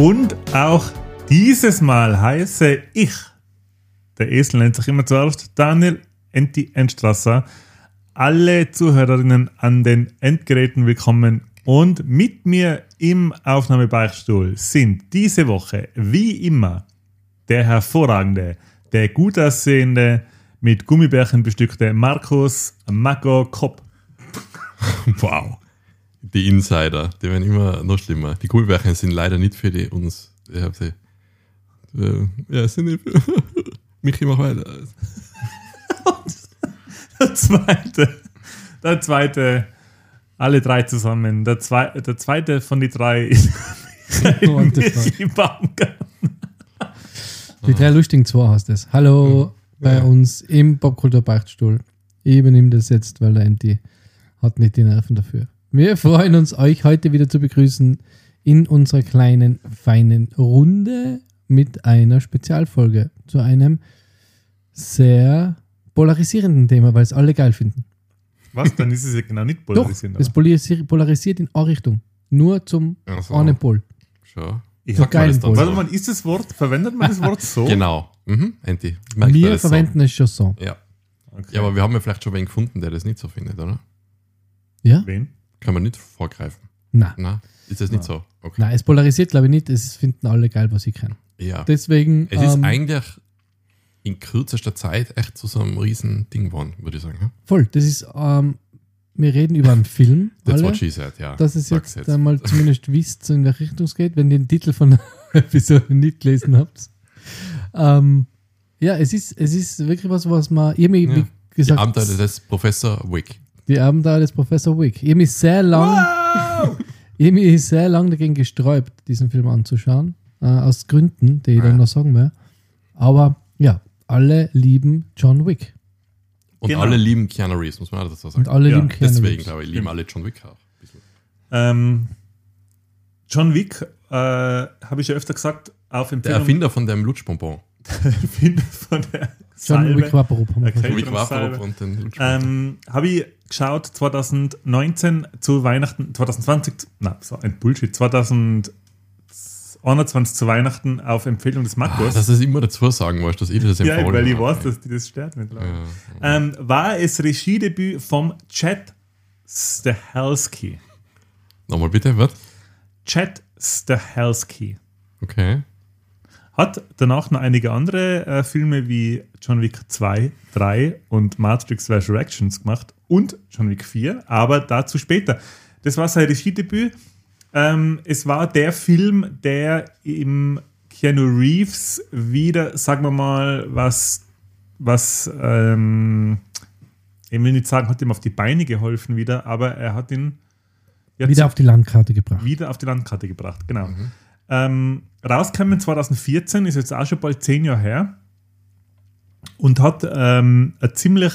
Und auch dieses Mal heiße ich, der Esel nennt sich immer zuerst, Daniel Enti Endstrasser, alle Zuhörerinnen an den Endgeräten willkommen und mit mir im Aufnahmebeichtstuhl sind diese Woche wie immer der hervorragende, der gut aussehende, mit Gummibärchen bestückte Markus Mako Kopp. Wow. Die Insider, die werden immer noch schlimmer. Die Gummibärchen sind leider nicht für die uns. Ich habe sie. Äh, ja, sind nicht für. Michi, mach weiter. Der zweite, der zweite, alle drei zusammen. Der, zwei, der zweite von den drei ist? Michi Baumgartner. Die drei lustigen zwei heißt es. Hallo bei Ja. uns im Popkultur-Beichtstuhl. Ich übernehme das jetzt, weil der Enti hat nicht die Nerven dafür. Wir freuen uns, euch heute wieder zu begrüßen in unserer kleinen, feinen Runde mit einer Spezialfolge zu einem sehr polarisierenden Thema, weil es alle geil finden. Was? Dann ist es ja genau nicht Doch, polarisieren. es polarisiert, polarisiert in eine Richtung. Nur zum Ja, so. einen Pol. Schau. Ich hab geil das dann Pol. Warte mal, ist das Wort, verwendet man das Wort so? Genau. Mhm. Enti. Wir das so? verwenden es schon so. Ja. Okay. ja, aber wir haben ja vielleicht schon wen gefunden, der das nicht so findet, oder? Ja? Wen? Kann man nicht vorgreifen. Nein. Na, ist das nicht so? Okay. Nein, es polarisiert, glaube ich, nicht. Es finden alle geil, was sie können. Ja. Deswegen. Es ist ähm, eigentlich in kürzester Zeit echt zu so einem riesen Ding geworden, würde ich sagen. Ja? voll. Das ist. Ähm, wir reden über einen Film. That's alle, what she said, ja. dass es Sag's jetzt, einmal zumindest wisst, so in welche Richtung es geht, wenn ihr den Titel von der Episode nicht gelesen habt. Ähm, ja, es ist, es ist wirklich was, was man. Hab mir, Ja. wie Die gesagt, Abenteuer des Professor Wick. die Abenteuer des Professor Wick. Ich habe mich sehr lang. Wow! Ich habe mich sehr lang dagegen gesträubt, diesen Film anzuschauen. Äh, aus Gründen, die ich Ja. dann noch sagen werde. Aber alle lieben John Wick. Und Genau. alle lieben Keanu Reeves, muss man auch dazu sagen. Und alle Ja, lieben Keanu Deswegen, Reeves. glaube ich, lieben alle John Wick auch. Ähm, John Wick, äh, habe ich ja öfter gesagt, auf Der Empfehlung Erfinder von dem Lutschbonbon. Erfinder von der John. Wick Okay. gesagt. Wick. Waffenrup und den Lutschbonbon. Ähm, habe ich geschaut 2019 zu Weihnachten, 2020, na, so ein Bullshit, 2021 zu Weihnachten auf Empfehlung des Ah, Markus. dass du es immer dazu sagen musst, dass ich das ja, empfohlen weil ich weiß, dass die das stört mittlerweile. Ja. Ähm, war es Regiedebüt vom Chad Stahelski. Nochmal bitte, was? Chad Stahelski. Okay. Hat danach noch einige andere äh, Filme wie John Wick 2, 3 und Matrix Resurrections gemacht und John Wick 4, aber dazu später. Das war sein Regiedebüt. Ähm, es war der Film, der im Keanu Reeves wieder, sagen wir mal, was, was ähm, ich will nicht sagen, hat ihm auf die Beine geholfen wieder, aber er hat ihn Wieder auf die Landkarte gebracht. wieder auf die Landkarte gebracht, genau. Ähm, rausgekommen 2014, ist jetzt auch schon bald zehn Jahre her und hat ähm, ein ziemlich,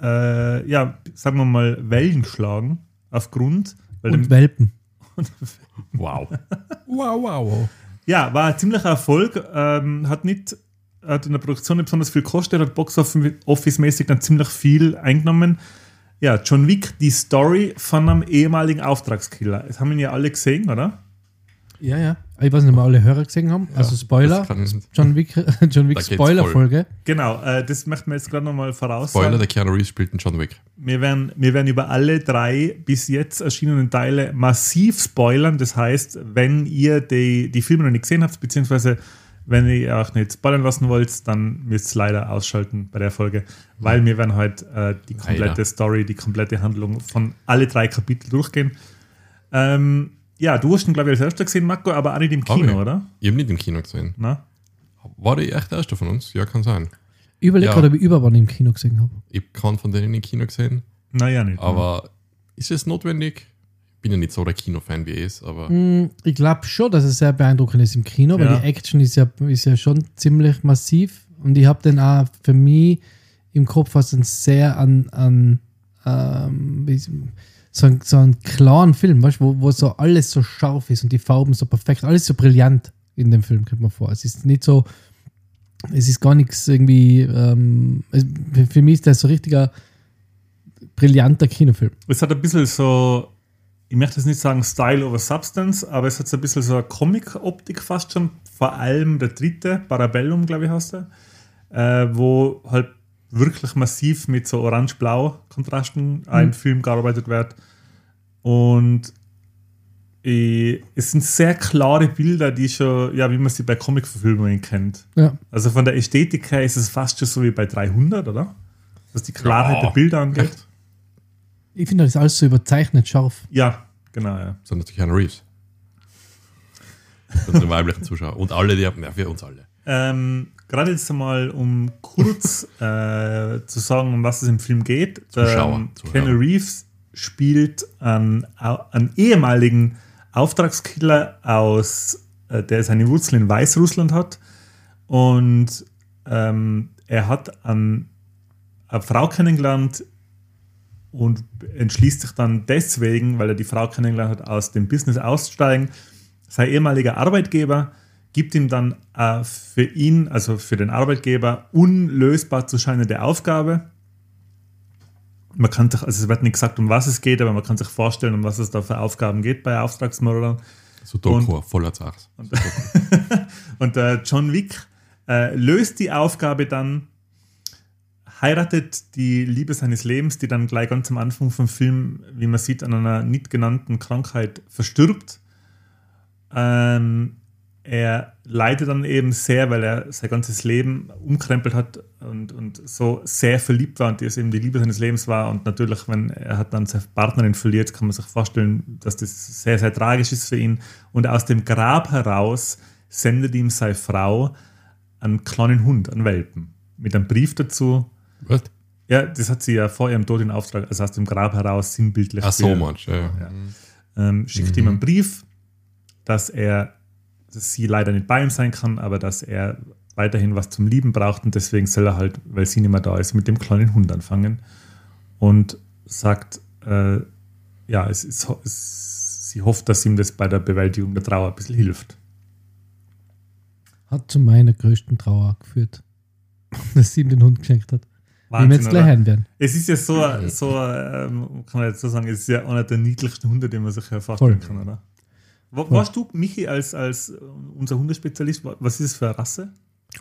äh, ja, sagen wir mal, Wellen geschlagen aufgrund, weil Und dem, Welpen. Wow. wow, wow, wow. ja, war ein ziemlicher Erfolg, ähm, hat nicht, hat in der Produktion nicht besonders viel gekostet, hat Box Office-mäßig dann ziemlich viel eingenommen. Ja, John Wick, die Story von einem ehemaligen Auftragskiller. Das haben wir ja alle gesehen, oder? Ja, ja. Ich weiß nicht, ob wir alle Hörer gesehen haben. also Spoiler. John Wick, John Wick Spoiler-Folge. Genau, äh, das möchten wir jetzt gerade nochmal voraus Spoiler, der Keanu Reeves spielt einen John Wick. Wir werden, wir werden über alle drei bis jetzt erschienenen Teile massiv spoilern. Das heißt, wenn ihr die, die Filme noch nicht gesehen habt, beziehungsweise wenn ihr auch nicht spoilern lassen wollt, dann müsst ihr leider ausschalten bei der Folge, weil wir werden heute äh, die komplette Leider. Story, die komplette Handlung von alle drei Kapitel durchgehen. Ähm, ja, du hast ihn, glaube ich, als erster gesehen, Marco, aber auch nicht im Kino, ich. oder? Ich habe nicht im Kino gesehen. Na? War die echt der erste von uns? Ja, kann sein. Ich überlege Ja. gerade, ob ich überwann im Kino gesehen habe. Ich habe keinen von denen im Kino gesehen. Naja, nicht. Aber ist es notwendig? Bin ja nicht so der Kinofan wie er ist, aber Mm, Ich glaube schon, dass es sehr beeindruckend ist im Kino, weil Ja. die Action ist ja, ist ja schon ziemlich massiv. Und ich habe den auch für mich im Kopf was ein sehr an, an, ähm, wie- so, ein, so einen klaren Film, weißt, wo, wo so alles so scharf ist und die Farben so perfekt, alles so brillant in dem Film, kommt man vor. Es ist nicht so, es ist gar nichts irgendwie, ähm, es, für- mich ist das so richtiger brillanter Kinofilm. Es hat ein bisschen so, ich möchte jetzt nicht sagen Style over Substance, aber es hat so ein bisschen so eine Comic-Optik fast schon. Vor allem der dritte, Parabellum, glaube ich, heißt er, äh, wo halt wirklich massiv mit so orange-blau-Kontrasten auch im Film gearbeitet wird. Und äh, es sind sehr klare Bilder, die schon, ja, wie man sie bei Comic-Verfilmungen kennt. Ja, Also von der Ästhetik her ist es fast schon so wie bei 300, oder? Was die Klarheit Ja. der Bilder angeht. Echt? ich finde das alles so überzeichnet scharf. Ja, genau, ja. Das sind natürlich Keanu Reeves. Unsere weiblichen Zuschauer. Und alle, die haben, ja, für uns alle. Ähm, Gerade jetzt einmal, um kurz äh, zu sagen, um was es im Film geht. Zuschauer, Ähm. Keanu Reeves spielt einen, einen ehemaligen Auftragskiller aus, äh, der seine Wurzeln in Weißrussland hat. Und ähm, er hat an eine Frau kennengelernt und entschließt sich dann deswegen, weil er die Frau kennengelernt hat, aus dem Business auszusteigen. Sein ehemaliger Arbeitgeber gibt ihm dann äh, für ihn, also für den Arbeitgeber, unlösbar zu scheinende Aufgabe. Man kann sich, also es wird nicht gesagt, um was es geht, aber man kann sich vorstellen, um was es da für Aufgaben geht bei Auftragsmördern. So Doku, voller Zachs. Und der John Wick äh, löst die Aufgabe dann, heiratet die Liebe seines Lebens, die dann gleich ganz am Anfang vom Film, wie man sieht, an einer nicht genannten Krankheit verstirbt. Ähm, er leidet dann eben sehr, weil er sein ganzes Leben umkrempelt hat und, und so sehr verliebt war und die es eben die Liebe seines Lebens war. Und natürlich, wenn er hat dann seine Partnerin verliert, kann man sich vorstellen, dass das sehr, sehr tragisch ist für ihn. Und aus dem Grab heraus sendet ihm seine Frau einen kleinen Hund, einen Welpen, mit einem Brief dazu. Was? Ja, das hat sie ja vor ihrem Tod in Auftrag, also aus dem Grab heraus sinnbildlich. Ach so, manch. Ja. ja. ähm, schickt ihm einen Brief, dass er, dass sie leider nicht bei ihm sein kann, aber dass er weiterhin was zum Lieben braucht und deswegen soll er halt, weil sie nicht mehr da ist, mit dem kleinen Hund anfangen und sagt, äh, ja, es ist, es, sie hofft, dass ihm das bei der Bewältigung der Trauer ein bisschen hilft. Hat zu meiner größten Trauer geführt, dass sie ihm den Hund geschenkt hat. Wie wir jetzt gleich hören werden. Es ist ja so, so ähm, kann man jetzt so sagen, es ist ja einer der niedlichsten Hunde, den man sich ja vorstellen Voll. kann, oder? Wa- Warst du, Michi, als, als äh, unser Hundespezialist, wa- was ist es für eine Rasse?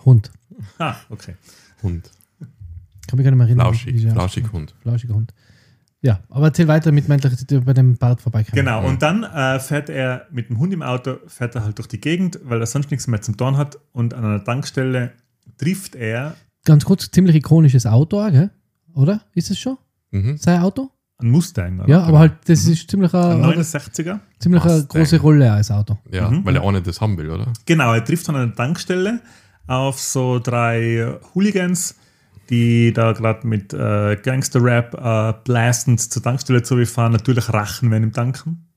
Hund. Ah, okay. Hund. Kann mich gar nicht mehr erinnern. Flauschig, flauschig. Hund. Flauschiger Hund. Ja, aber erzähl weiter mit meinem, dass du bei dem Bart vorbeikommen. Genau, und dann äh, fährt er mit dem Hund im Auto, fährt er halt durch die Gegend, weil er sonst nichts mehr zum Tun hat und an einer Tankstelle trifft er Ganz kurz, ziemlich ikonisches Auto, gell? oder? Ist es schon? Mhm. Sein Auto? Einen Mustang. Oder? Ja, aber halt, das ist ziemlich Ein eine, 69er. ziemlich eine Mustang. große Rolle als Auto. Ja, Mhm. weil er auch nicht das haben will, oder? Genau, er trifft an einer Tankstelle auf so drei Hooligans, die da gerade mit äh, Gangster-Rap äh, blastend zur Tankstelle zurückfahren, natürlich rachen, wenn im Tanken.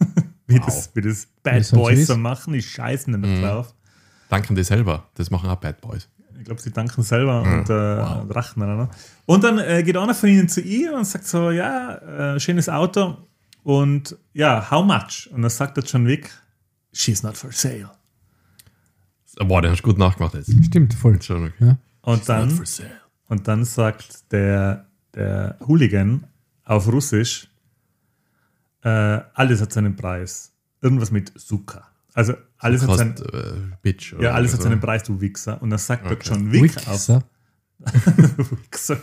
wie, das, wie das Bad halt so Boys ist. so machen, die scheißen dann Mhm. drauf. Danken die selber. Das machen auch Bad Boys. Ich glaube, sie danken selber Mhm. und, äh, Wow. und rachen dann. ne? Und dann äh, geht einer von ihnen zu ihr und sagt so, ja, äh, schönes Auto und ja, how much? Und dann sagt der John Wick, she's not for sale. Boah, den hast du gut nachgemacht jetzt. Stimmt, voll. Schon okay. Ja. Und dann, sale. und dann sagt der, der Hooligan auf Russisch, äh, alles hat seinen Preis. Irgendwas mit Suka. Also alles hat seinen, äh, Bitch. ja, alles hat so. seinen Preis, du Wichser. Und dann sagt Okay. John Wick auf, Wichser. Wichser.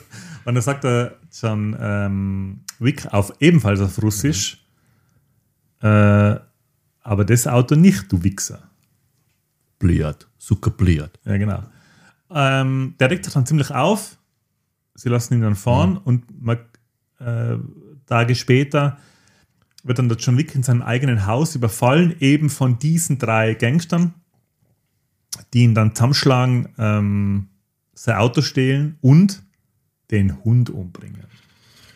Und dann sagt er John ähm, Wick auf ebenfalls auf Russisch, äh, aber das Auto nicht, du Wichser. Bliat. Zucker Bliat. Ja, genau. Ähm, der regt sich dann ziemlich auf. Sie lassen ihn dann fahren und man, äh, Tage später wird dann der John Wick in seinem eigenen Haus überfallen, eben von diesen drei Gangstern, die ihn dann zusammenschlagen, ähm, sein Auto stehlen und den Hund umbringen.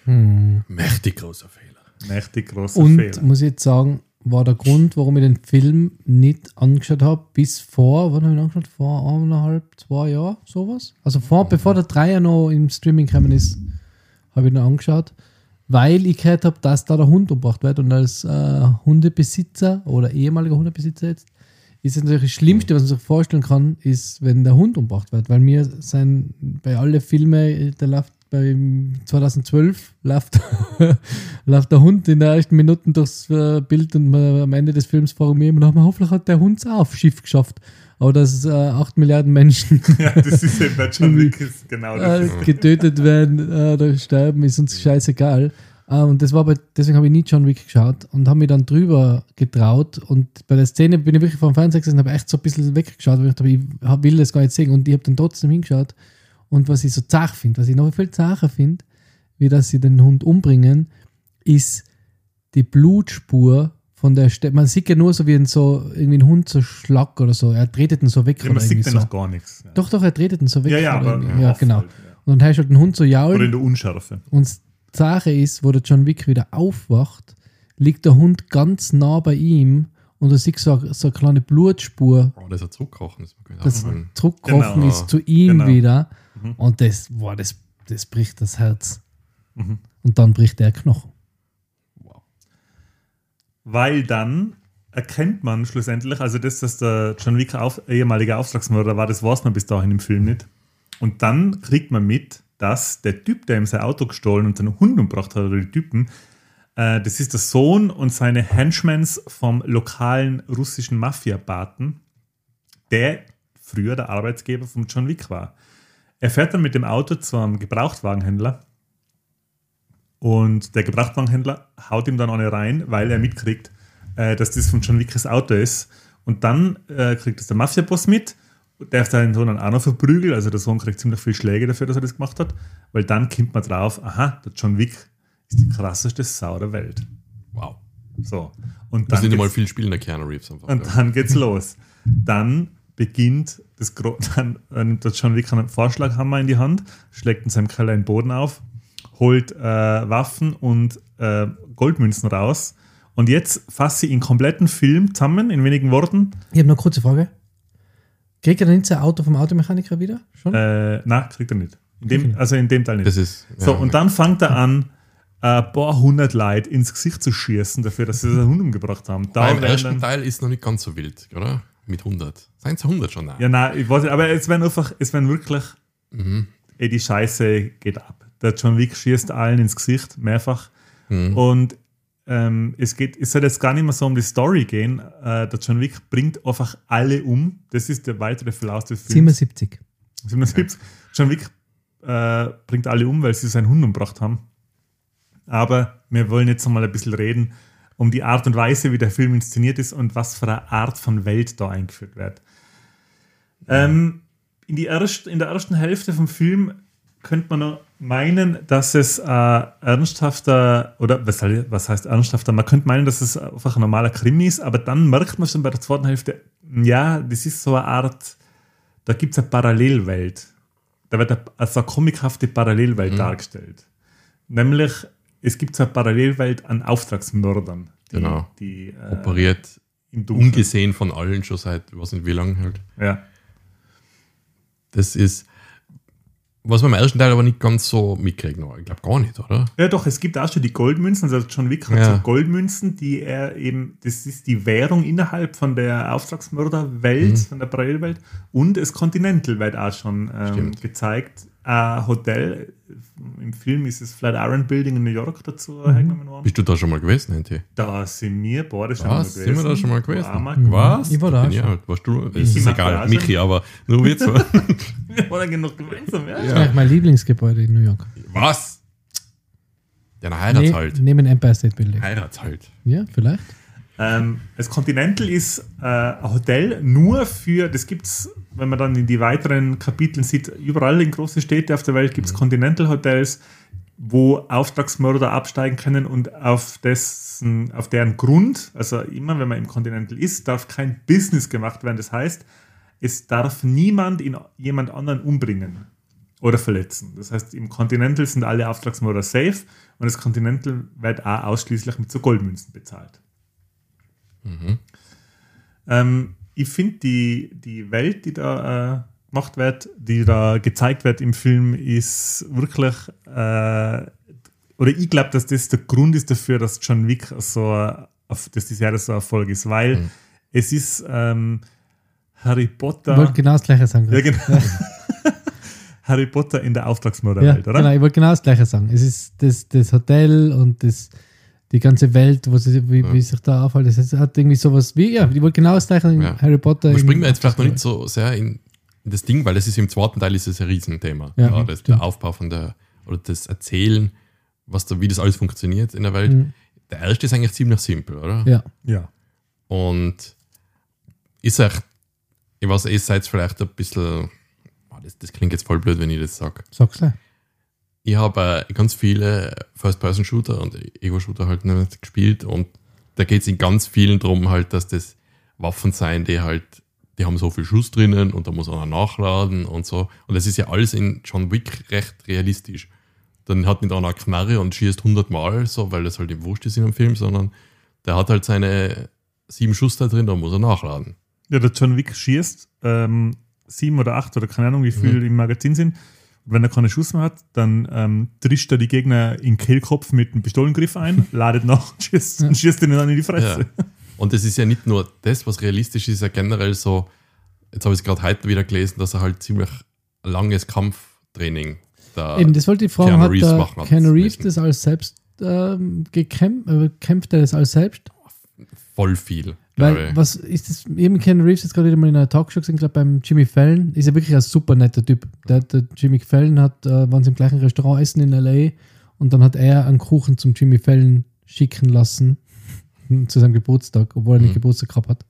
Hm. Mächtig großer Fehler. Mächtig großer Und Fehler. muss ich jetzt sagen, war der Grund, warum ich den Film nicht angeschaut habe, bis vor, wann habe ich ihn angeschaut? Vor eineinhalb, zwei Jahren, sowas. Also vor, bevor der Dreier noch im Streaming gekommen ist, habe ich ihn angeschaut. Weil ich gehört habe, dass da der Hund umgebracht wird und als äh, Hundebesitzer oder ehemaliger Hundebesitzer jetzt ist es natürlich das Schlimmste, was man sich vorstellen kann, ist, wenn der Hund umgebracht wird, weil mir sein bei alle Filme, der läuft bei 2012 läuft, läuft der Hund in den ersten Minuten durchs äh, Bild und man, am Ende des Films fragen wir immer noch, hoffentlich hat der Hund es auf Schiff geschafft. Aber dass äh, 8 Milliarden Menschen Ja, das ist eben bei John Wick ist genau das. äh, getötet werden äh, oder sterben, ist uns scheißegal. Äh, und das war bei, deswegen habe ich nie John Wick geschaut und habe mich dann drüber getraut. Und bei der Szene bin ich wirklich vom Fernseher gesessen und habe echt so ein bisschen weggeschaut, weil ich dachte, ich will das gar nicht sehen. Und ich habe dann trotzdem hingeschaut. Und was ich so zach finde, was ich noch viel zacher finde, wie dass sie den Hund umbringen, ist die Blutspur von der Stelle. Man sieht ja nur so, wie ein, so, irgendwie ein Hund so schlag oder so. Er tretet ihn so weg. Ja, man sieht ja so. noch gar nichts. Ja, Doch, doch, er tretet ihn so weg. ja, ja aber ja, oft genau. halt, ja. Und dann hast du halt den Hund so jaulen. Oder in der Unschärfe. Und die Sache ist, wo der John Wick wieder aufwacht, liegt der Hund ganz nah bei ihm und du siehst so, so eine kleine Blutspur, Oh, das ist ein Zurückkochen. Das zurückgekommen Genau. ist zu ihm Genau. wieder. Mhm. Und das, boah, das, das bricht das Herz. Mhm. Und dann bricht der Knochen. Weil dann erkennt man schlussendlich, also das, dass der John Wick auf, ehemaliger Auftragsmörder war, das weiß man bis dahin im Film nicht. Und dann kriegt man mit, dass der Typ, der ihm sein Auto gestohlen und seinen Hund umgebracht hat, oder die Typen, äh, das ist der Sohn und seine Henchmans vom lokalen russischen Mafia-Baten, der früher der Arbeitsgeber von John Wick war. Er fährt dann mit dem Auto zu einem Gebrauchtwagenhändler und der Gebrauchtwagenhändler haut ihm dann eine rein, weil er mitkriegt, äh, dass das von John Wickes Auto ist. Und dann äh, kriegt es der Mafia-Boss mit, der seinen Sohn dann auch noch verprügelt. Also der Sohn kriegt ziemlich viel Schläge dafür, dass er das gemacht hat. Weil dann kommt man drauf, aha, der John Wick ist die krasseste Sau der Welt. Wow. So. Und Das dann sind ja mal viel Spielen der Keanu Reeves einfach. und ja. dann geht's los. Dann beginnt das Gro dann äh, nimmt der John Wick einen Vorschlaghammer in die Hand, schlägt in seinem Keller den Boden auf, holt äh, Waffen und äh, Goldmünzen raus. Und jetzt fasse ich ihn kompletten Film zusammen in wenigen Worten. Ich habe noch eine kurze Frage. Kriegt er denn nicht sein Auto vom Automechaniker wieder? Schon? Äh, na, kriegt er nicht. In dem, also in dem Teil nicht. Das ist. so, ja, und dann fängt er an, ein paar hundert Leute ins Gesicht zu schießen, dafür, dass sie seinen Hund umgebracht haben. Da Beim ersten Teil ist noch nicht ganz so wild, oder? Mit 100. Seien es 100 schon? Nein. Ja, nein, ich weiß nicht, aber es werden einfach, es werden wirklich, Mhm. ey, die Scheiße geht ab. Der John Wick schießt allen ins Gesicht, mehrfach. Mhm. Und ähm, es geht, es soll jetzt gar nicht mehr so um die Story gehen. Äh, der John Wick bringt einfach alle um. Das ist der weitere Verlauf des Films. 77. 77. John Wick äh, bringt alle um, weil sie seinen Hund umgebracht haben. Aber wir wollen jetzt nochmal ein bisschen reden um die Art und Weise, wie der Film inszeniert ist und was für eine Art von Welt da eingeführt wird. Ähm, in, die erst, in der ersten Hälfte vom Film könnte man noch meinen, dass es äh, ernsthafter, oder was, was heißt ernsthafter? Man könnte meinen, dass es einfach ein normaler Krimi ist, aber dann merkt man schon bei der zweiten Hälfte, ja, das ist so eine Art, da gibt es eine Parallelwelt. Da wird eine, also eine comichafte Parallelwelt dargestellt. Nämlich, es gibt so eine Parallelwelt an Auftragsmördern, die, Genau. die äh, Operiert ungesehen von allen schon seit, ich weiß nicht wie lange halt. Ja. Das ist, was man im ersten Teil aber nicht ganz so mitkriegt. Ich glaube gar nicht, oder? Ja, doch, es gibt auch schon die Goldmünzen. Also John Wick hat Ja. so Goldmünzen, die er eben, das ist die Währung innerhalb von der Auftragsmörderwelt, Mhm. von der Parallelwelt. Und das Continental wird auch schon ähm, gezeigt. Ein Hotel, im Film ist es Flatiron Building in New York dazu Mhm. hergenommen worden. Bist du da schon mal gewesen, NT? Da sind wir beide schon Was? Sind wir da schon mal gewesen? Was? Ich war da schon. alt. Warst du? Ich Es ist egal, Michi, aber nur wir zwei. Wir waren genug gemeinsam, ja. Das ist eigentlich mein Lieblingsgebäude in New York. Was? Ja, na, heirats's Ne, halt. Neben Empire State Building. Heirats's halt. Ja, vielleicht. Ähm, das Continental ist äh, ein Hotel nur für, das gibt es, wenn man dann in die weiteren Kapiteln sieht, überall in großen Städten auf der Welt gibt es Continental Hotels, wo Auftragsmörder absteigen können und auf dessen, auf deren Grund, also immer wenn man im Continental ist, darf kein Business gemacht werden. Das heißt, es darf niemand in jemand anderen umbringen oder verletzen. Das heißt, im Continental sind alle Auftragsmörder safe und das Continental wird auch ausschließlich mit so Goldmünzen bezahlt. Ähm, ich finde die, die Welt, die da äh, gemacht wird, die da gezeigt wird im Film, ist wirklich äh, oder ich glaube, dass das der Grund ist dafür, dass John Wick so, auf- dass die Serie so Erfolg ist, weil Mhm. es ist ähm, Harry Ich Potter. wollte genau das Gleiche sagen. ja, genau. Harry Potter in der Ja, Auftragsmörderwelt, oder? genau, ich wollte genau das Gleiche sagen. Es ist das, das Hotel und das, die ganze Welt, wo sie, wie, wie sich da aufhält. Es hat irgendwie sowas wie, ja, ich wollte genau das Gleiche sagen. Ja. Harry Potter. Wir in- springen jetzt vielleicht noch nicht so sehr in, in das Ding, weil es ist im zweiten Teil ist es ein Riesenthema. Ja, Ja, das, der Aufbau von der, oder das Erzählen, was da, wie das alles funktioniert in der Welt. Mhm. Der erste ist eigentlich ziemlich simpel, oder? Ja, Ja. Und ist echt, ich weiß, ihr seid vielleicht ein bisschen, das, das klingt jetzt voll blöd, wenn ich das sage. sag's gleich. Ich habe äh, ganz viele First-Person-Shooter und Ego-Shooter halt nicht gespielt und da geht es in ganz vielen drum halt, dass das Waffen sein, die halt, die haben so viel Schuss drinnen und da muss einer nachladen und so. Und das ist ja alles in John Wick recht realistisch. Dann hat nicht einer eine Knarre und schießt 100 Mal, so, weil das halt im Wurscht ist in einem Film, sondern der hat halt seine sieben Schuss da drin, da muss er nachladen. Ja, der John Wick schießt ähm, sieben oder acht oder keine Ahnung, wie viel Mhm. im Magazin sind. Und wenn er keine Schuss mehr hat, dann ähm, trischt er die Gegner in den Kehlkopf mit einem Pistolengriff ein, ladet nach und schießt, und schießt ihnen dann in die Fresse. Ja. Und das ist ja nicht nur das, was realistisch ist, ja generell so, jetzt habe ich es gerade heute wieder gelesen, dass er halt ziemlich langes Kampftraining da. Eben, das wollte ich fragen, Keanu hat Reeves machen Keanu Reeves das alles selbst ähm, gekämpft, äh, kämpft er das alles selbst? voll viel. Weil, ich. was ist das, eben Ken Reeves jetzt gerade wieder mal in einer Talkshow gesehen, glaube beim Jimmy Fallon, ist ja wirklich ein super netter Typ. Der, der Jimmy Fallon hat, äh, waren sie im gleichen Restaurant essen in L.A. und dann hat er einen Kuchen zum Jimmy Fallon schicken lassen zu seinem Geburtstag, obwohl er nicht Mhm. Geburtstag gehabt hat.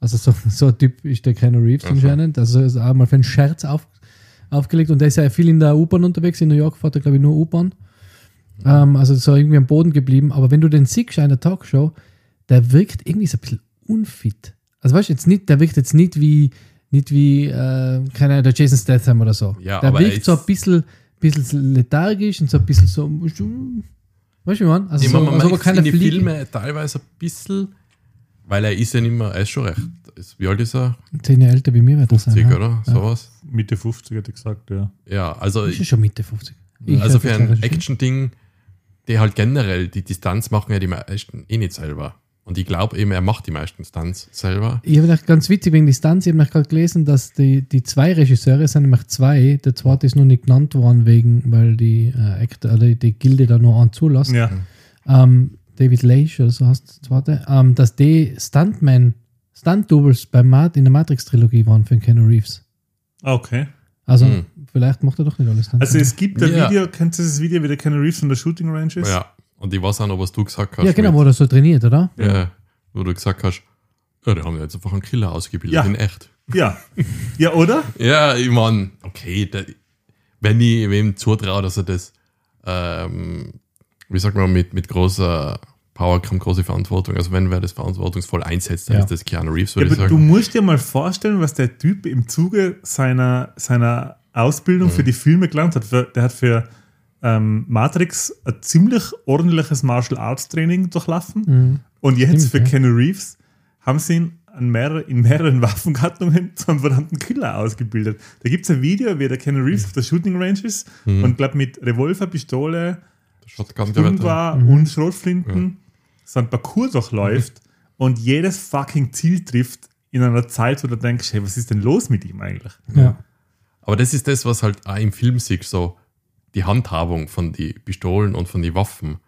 Also so, so ein Typ ist der Keanu Reeves Aha. anscheinend. Also ist auch mal für einen Scherz auf, aufgelegt und der ist ja viel in der U-Bahn unterwegs. In New York fährt er, glaube ich, nur U-Bahn. Ähm, also so irgendwie am Boden geblieben. Aber wenn du den siehst in der Talkshow, der wirkt irgendwie so ein bisschen unfit. Also weißt du, jetzt nicht, der wirkt jetzt nicht wie, nicht wie, äh, keine der Jason Statham oder so. Ja, der aber er wirkt ist- so ein bisschen, bisschen lethargisch und so ein bisschen so, weißt du, wie man? Also ich so, man keine in die Fliege- Filme teilweise ein bisschen, weil er ist ja nicht mehr, er ist schon recht. Wie alt ist er? Zehn Jahre älter wie mir wird er 50, sein. oder? Ja. Sowas. Mitte 50 hätte ich gesagt, ja. Ja, also, Ist ja schon Mitte 50. Ich also für ein. Action-Ding, die halt generell die Distanz machen ja die meisten eh nicht selber. Und ich glaube eben, er macht die meisten Stunts selber. Ich habe gedacht, ganz witzig wegen Distanz, ich habe noch gerade gelesen, dass die, die zwei Regisseure sind nämlich zwei. Der zweite ist nur nicht genannt worden, wegen, weil die, äh, Actor, oder die Gilde da noch einen zulässt. Ja, Ähm, David Leish oder so heißt der zweite. Ähm, dass die Stuntman, Stunt-Doubles bei Mat in der Matrix-Trilogie waren für den Keanu Reeves. Okay. Also Hm. vielleicht macht er doch nicht alles Stunt. Also es gibt ein Ja. Video, kennst du das Video, wie der Keanu Reeves von der Shooting Range ist? Ja. Und ich weiß auch noch, was du gesagt hast. ja, genau, mit- wo er so trainiert, oder? Ja, wo du gesagt hast, ja, die haben ja jetzt einfach einen Killer ausgebildet, Ja. in echt. Ja, ja oder? Ja, ich meine, okay, da, wenn ich wem zutraue, dass er das, ähm, wie sagt man, mit, mit großer Power kommt große Verantwortung. Also wenn wer das verantwortungsvoll einsetzt, dann Ja. ist das Keanu Reeves, Ja, würde ich aber du sagen. musst dir mal vorstellen, was der Typ im Zuge seiner, seiner Ausbildung Mhm. für die Filme gelernt hat. Der hat für ähm, Matrix ein ziemlich ordentliches Martial Arts Training durchlaufen. Mhm. Und jetzt Stimmt, für ja. Keanu Reeves haben sie ihn an mehrere, in mehreren Waffengattungen zum verdammten Killer ausgebildet. Da gibt es ein Video, wie der Keanu Reeves auf der Shooting Range ist Mhm. und glaube mit Revolver, Pistole, Wetter. war Mhm. und Schrotflinten so ein Parcours durchläuft und jedes fucking Ziel trifft in einer Zeit, wo du denkst, hey, was ist denn los mit ihm eigentlich? Ja. Aber das ist das, was halt auch im Film siehst, so die Handhabung von die Pistolen und von die Waffen.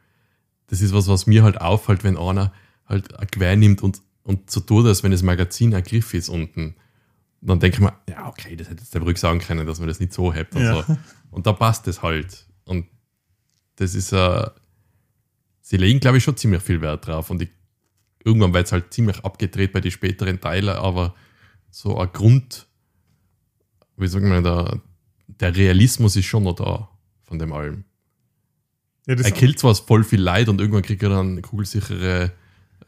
Das ist was, was mir halt auffällt, wenn einer halt ein Gewehr nimmt und, und so tut, als wenn das Magazin ein Griff ist unten. Dann denke ich mir, ja, okay, das hätte jetzt der Brück sagen können, dass man das nicht so hebt und Ja. so. Und da passt es halt. Und das ist, äh, sie legen, glaube ich, schon ziemlich viel Wert drauf. Und ich, irgendwann wird es halt ziemlich abgedreht bei den späteren Teilen, aber so ein Grund, wie sagen wir, der, der Realismus ist schon noch da von dem allem. Ja, das Er killt zwar voll viel Leid und irgendwann kriegt er dann kugelsichere,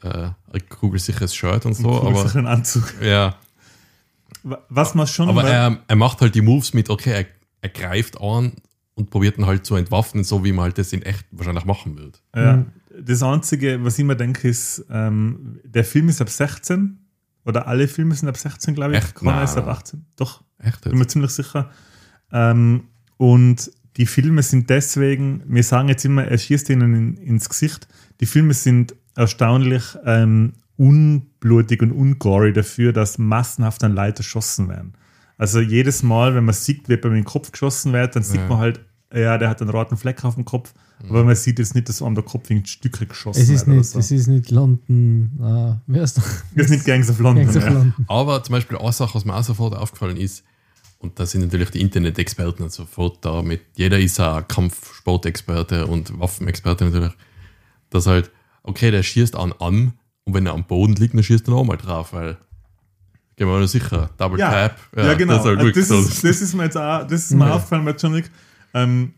äh, ein kugelsicheres Shirt und so, aber aber Anzug. ja, Was man schon aber mal- er, er macht halt die Moves mit, okay, er, er greift an und probiert ihn halt zu entwaffnen, so wie man halt das in echt wahrscheinlich machen wird. Ja. Mhm. Das Einzige, was ich mir denke, ist, ähm, der Film ist ab 16 oder alle Filme sind ab 16, glaube ich. Echt? Corona Nein. ist ab 18. Doch, Echt bin mir ziemlich sicher. Ähm, und die Filme sind deswegen, wir sagen jetzt immer, er schießt ihnen in, ins Gesicht. Die Filme sind erstaunlich ähm, unblutig und ungory dafür, dass massenhaft an Leute erschossen werden. Also jedes Mal, wenn man sieht, wie bei mir in den Kopf geschossen wird, dann sieht Ja. man halt, ja, der hat einen roten Fleck auf dem Kopf, aber man sieht jetzt nicht, dass einem der Kopf in Stücke geschossen Es ist wird. nicht, oder es so. ist nicht London. Ah, wer ist doch? Das ist nicht Gangs of London. Gangs of ja. London. Aber zum Beispiel eine Sache, was mir auch sofort aufgefallen ist, und da sind natürlich die Internet-Experten sofort da mit, jeder ist ein Kampfsportexperte und Waffenexperte natürlich, dass halt, okay, der schießt an an und wenn er am Boden liegt, dann schießt er nochmal drauf, weil, gehen wir mal sicher, Double Ja, Tap. ja, genau. Das ist, halt Also wirklich das, so. ist, das ist mir jetzt auch, das ist mir Ja. aufgefallen bei John Wick. Ähm,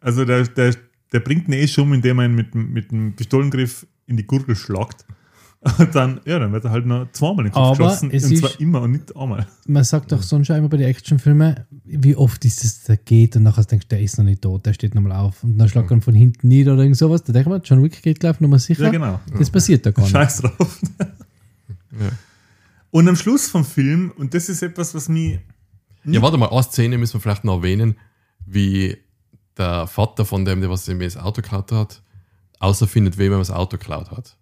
also der, der, der bringt ihn eh schon indem er ihn mit, mit dem Pistolengriff in die Gurgel schlagt. Und dann, ja, dann wird er halt noch zweimal in den Kopf Aber geschossen. es und zwar ist- immer und nicht einmal. Man sagt doch sonst schon immer bei den Actionfilmen, wie oft ist es, der geht und nachher denkst du, der ist noch nicht tot, der steht nochmal auf und dann schlägt er ihn von hinten nieder oder irgend sowas. Da denkt man, John Wick geht gleich nochmal sicher. Ja, genau. Das passiert da gar nicht. Scheiß drauf. Ja. Und am Schluss vom Film, und das ist etwas, was mich. Ja, warte mal, eine Szene müssen wir vielleicht noch erwähnen, wie der Vater von dem, der was ihm das Auto geklaut hat, außerfindet, wem er das Auto geklaut hat.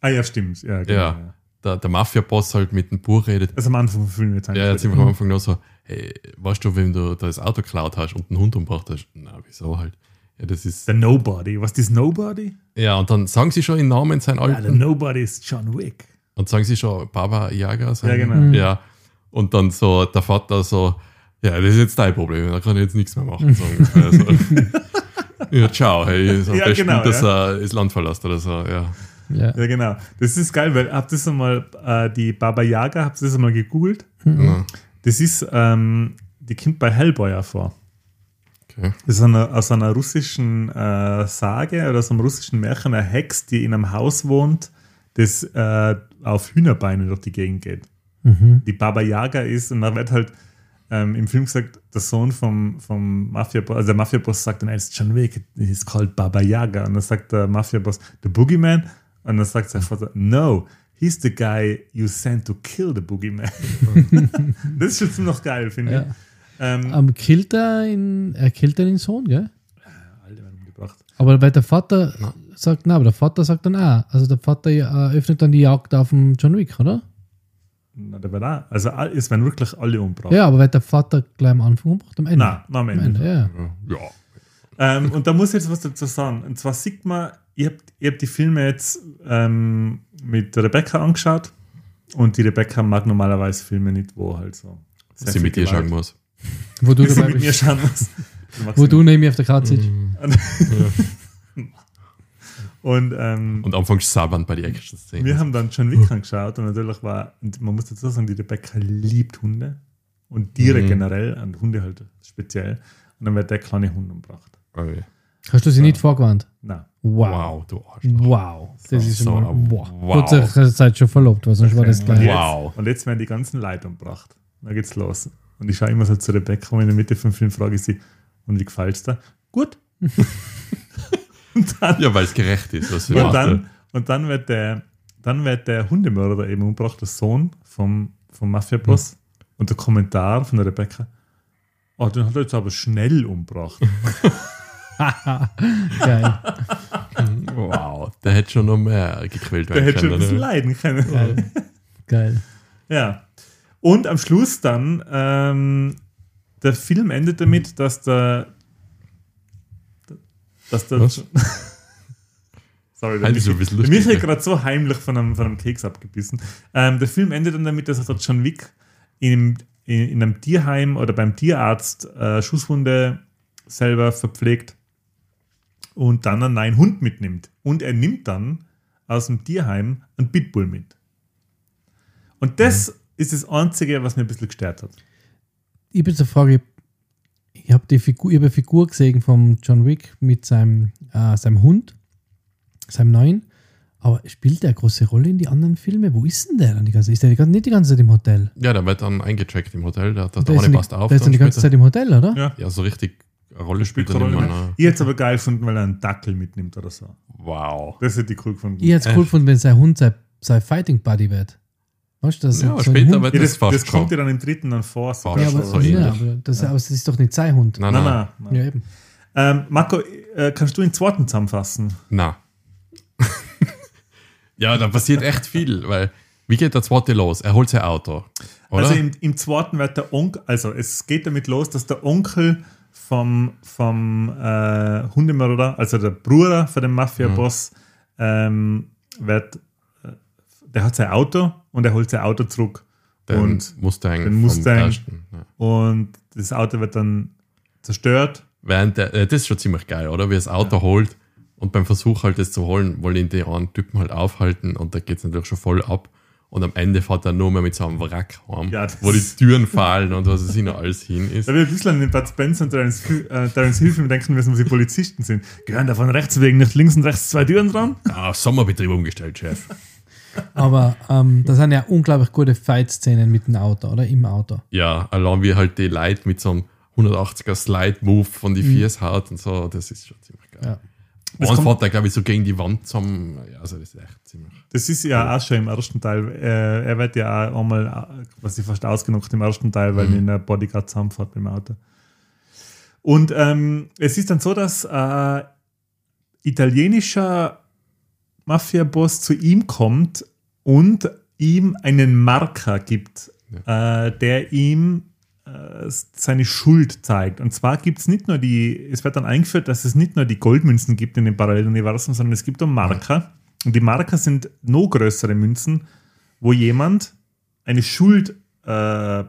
Ah ja, stimmt. Ja, genau, Ja. ja. Der, der Mafia-Boss halt mit dem Buch redet. Also am Anfang vom Film jetzt Ja, jetzt sind wir am Anfang noch so, hey, weißt du, wem du das Auto geklaut hast und einen Hund umgebracht hast? Na, wieso halt? Ja, das ist. The Nobody. Was ist Nobody? Ja, und dann sagen sie schon den Namen sein Ja, the alten. Nobody ist John Wick. Und sagen sie schon Baba Yaga. Sein, Ja, genau. Mhm. Ja. Und dann so der Vater so, ja, das ist jetzt dein Problem, da kann ich jetzt nichts mehr machen. So. ja, ciao, hey, ist am Ja, besten, genau, dass ja. er das Land verlässt oder so, ja. Ja. Ja, genau. Das ist geil, weil habt ihr das einmal, äh, die Baba Yaga, habt ihr das einmal gegoogelt? Ja. Das ist, ähm, die kommt bei Hellboy vor. Okay. Das ist eine, aus einer russischen äh, Sage oder aus einem russischen Märchen eine Hex, die in einem Haus wohnt, das äh, auf Hühnerbeinen durch die Gegend geht. Mhm. Die Baba Yaga ist, und da wird halt ähm, im Film gesagt, der Sohn vom, vom Mafia-Boss, also der Mafia-Boss sagt dann, er ist John Wick, he's called Baba Yaga. Und dann sagt der Mafia-Boss, the Boogeyman. Und dann sagt sein Vater, no, he's the guy you sent to kill the Boogeyman. das ist schon ziemlich geil, finde Ja. ich. Ähm, Ähm, killt er, in, er killt den Sohn, gell? Alle werden umgebracht. Aber weil der Vater sagt, na, aber der Vater sagt dann auch, also der Vater äh, öffnet dann die Jagd auf den John Wick, oder? Na, der wird auch, also all- es werden wirklich alle umgebracht. Ja, aber weil der Vater gleich am Anfang umbracht, am Ende. Nein, na, am am Ende. Ende, ja. Ja. Ähm, und da muss ich jetzt was dazu sagen. Und zwar sieht man, ich habe hab die Filme jetzt ähm, mit Rebecca angeschaut und die Rebecca mag normalerweise Filme nicht, wo halt so. sehr sie mit dir schauen muss. Wo du dabei mit mir bist. schauen muss. Die mag Wo du neben mir auf der Karte sitzt. Und ähm, Und anfangs sabbernd bei den Action-Szenen. wir haben dann John Wick angeschaut und natürlich war, und man muss dazu sagen, die Rebecca liebt Hunde und Tiere Mhm. generell und Hunde halt speziell. Und dann wird der kleine Hund umgebracht. Okay. Hast du sie nicht vorgewarnt? Nein. Wow. Wow, du Arschloch. Wow. Das So, ist so, schon mal, wow. wow. Gut, ihr seid schon verlobt, weil sonst war das Und gleich. jetzt, Wow. Und jetzt werden die ganzen Leute umgebracht. Da geht's los. Und ich schaue immer so zu Rebecca und in der Mitte vom Film frage ich sie, und wie gefällt's dir? Gut. dann, Ja, weil es gerecht ist, was wir und machen. dann, und dann wird der, dann wird der Hundemörder eben umgebracht, der Sohn vom, vom Mafia-Boss. Und der Kommentar von der Rebecca, oh, den hat er jetzt aber schnell umgebracht. Geil. Wow, der hätte schon noch mehr gequält Der werden hätte schon ein können. bisschen leiden können. Geil. Geil. Ja. Und am Schluss dann, ähm, der Film endet damit, dass der. Dass der. Was? Sorry, der ist Michi, ein bisschen der lustig, Michi hat gerade so heimlich von einem, von einem Keks abgebissen. Ähm, der Film endet dann damit, dass der John Wick in, in, in einem Tierheim oder beim Tierarzt äh, Schusswunde selber verpflegt und dann einen neuen Hund mitnimmt. Und er nimmt dann aus dem Tierheim einen Pitbull mit. Und das ist das Einzige, was mir ein bisschen gestört hat. Ich habe jetzt eine Frage. Ich habe die Figur, ich hab eine Figur gesehen vom John Wick mit seinem, äh, seinem Hund, seinem neuen. Aber spielt der eine große Rolle in die anderen Filme? Wo ist denn der dann die ganze Ist der die ganze, nicht die ganze Zeit im Hotel? Ja, der wird dann eingecheckt im Hotel, der, der, Der der ist, eine dann die, passt auf. der ist dann die ganze. Zeit im Hotel, oder? Ja. Ja, so richtig eine Rolle spielt mehr. Rolle ne? Ich hätte es aber geil gefunden, weil er einen Dackel mitnimmt oder so. Wow. Das hätte ich cool gefunden. Ich hätte es cool gefunden, wenn sein Hund sein, sein Fighting Buddy wird. Weißt du, das Ja, so später Hund, wird ja, das, das, fast das kommt kommen. ja dann im dritten dann vor. So Fast. ja, aber, so ja, aber das, aber das ist doch nicht sein Hund. Nein, Nein, nein. nein, nein. Ja, eben. Ähm, Marco, äh, kannst du in zweiten zusammenfassen? Na. ja, da passiert echt viel, weil wie geht der zweite los? Er holt sein Auto. Oder? Also im, im zweiten wird der Onkel, also es geht damit los, dass der Onkel vom, vom äh, Hundemörder, also der Bruder von dem Mafia-Boss, ähm, wird, äh, der hat sein Auto und er holt sein Auto zurück. den und, Mustang, den Mustang. ersten, ja. und das Auto wird dann zerstört. Während der, äh, das ist schon ziemlich geil, oder? Wie er das Auto holt und beim Versuch halt das zu holen, wollen ihn die anderen Typen halt aufhalten und da geht es natürlich schon voll ab. Und am Ende fährt er nur mehr mit so einem Wrack heim, Ja, das wo die Türen fallen und was es hin alles hin ist. Da wir ein bisschen an den Bud Spencer und Terence, äh, Terence Hill Film denken müssen, wo sie Polizisten sind. Gehören da von rechts wegen nicht links und rechts zwei Türen dran? Ah, Sommerbetrieb umgestellt, Chef. Aber ähm, da sind ja unglaublich gute Fight-Szenen mit dem Auto, oder? Im Auto. Ja, allein wie halt die Leute mit so einem 180er Slide-Move von die Viers haut und so, das ist schon ziemlich geil. Ja. Das kommt- fährt er, glaube ich, so gegen die Wand zum. Ja, also das ist echt ziemlich. Das ist ja auch schon im ersten Teil. Äh, er wird ja auch einmal äh, quasi fast ausgenockt im ersten Teil, weil ihn der Bodyguard zusammenfährt mit dem Auto. Und ähm, es ist dann so, dass äh, italienischer Mafia-Boss zu ihm kommt und ihm einen Marker gibt, äh, der ihm seine Schuld zeigt. Und zwar gibt es nicht nur die, es wird dann eingeführt, dass es nicht nur die Goldmünzen gibt in dem Paralleluniversum, sondern es gibt auch Marker. Und die Marker sind noch größere Münzen, wo jemand eine Schuld äh,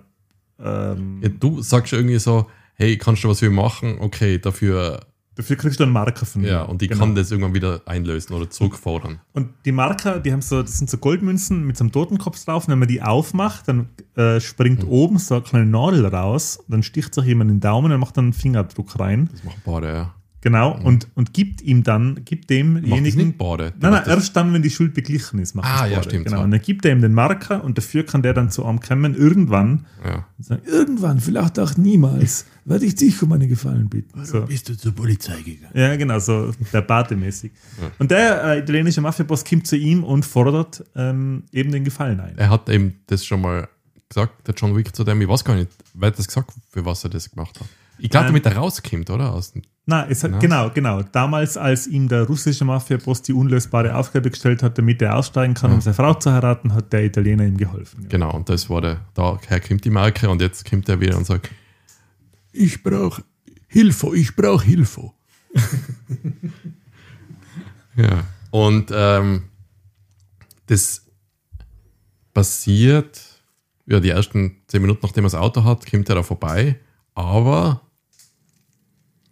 ähm, Ja, du sagst irgendwie so, hey, kannst du was für machen? Okay, dafür. Dafür kriegst du einen Marker von mir. Ja, und die Genau. kann das irgendwann wieder einlösen oder zurückfordern. Und die Marker, die haben so, das sind so Goldmünzen mit so einem Totenkopf drauf. Und wenn man die aufmacht, dann äh, springt Mhm. oben so eine kleine Nadel raus. Dann sticht sich jemand in den Daumen und macht dann einen Fingerabdruck rein. Das machen beide, ja. Genau. Und, und gibt ihm dann, gibt Mhm. Demjenigen. nicht beide. Nein, nein, Macht das- erst dann, wenn die Schuld beglichen ist, macht Ah, das ja, stimmt, Genau. so. Und dann gibt er ihm den Marker und dafür kann der dann zu einem kommen, irgendwann. ja. Und sagen, irgendwann, vielleicht auch niemals, werde ich dich um eine Gefallen bitten. So. Bist du zur Polizei gegangen? Ja, genau, so der Bate-mäßig. Und der äh, italienische Mafia-Boss kommt zu ihm und fordert ähm, eben den Gefallen ein. Er hat eben das schon mal gesagt, der John Wick zu dem, ich weiß gar nicht, wer hat das gesagt, für was er das gemacht hat. Ich glaube, Ähm, damit er rauskommt, oder? Aus dem, Na, es hat, Na? genau, genau. Damals, als ihm der russische Mafia-Boss die unlösbare Aufgabe gestellt hat, damit er aussteigen kann, um seine Frau zu heiraten, hat der Italiener ihm geholfen. Ja. genau, und das war der, daher kommt die Marke und jetzt kommt er wieder und sagt, ich brauche Hilfe, ich brauche Hilfe. ja, und ähm, das passiert, ja, die ersten zehn Minuten, nachdem er das Auto hat, kommt er da vorbei, aber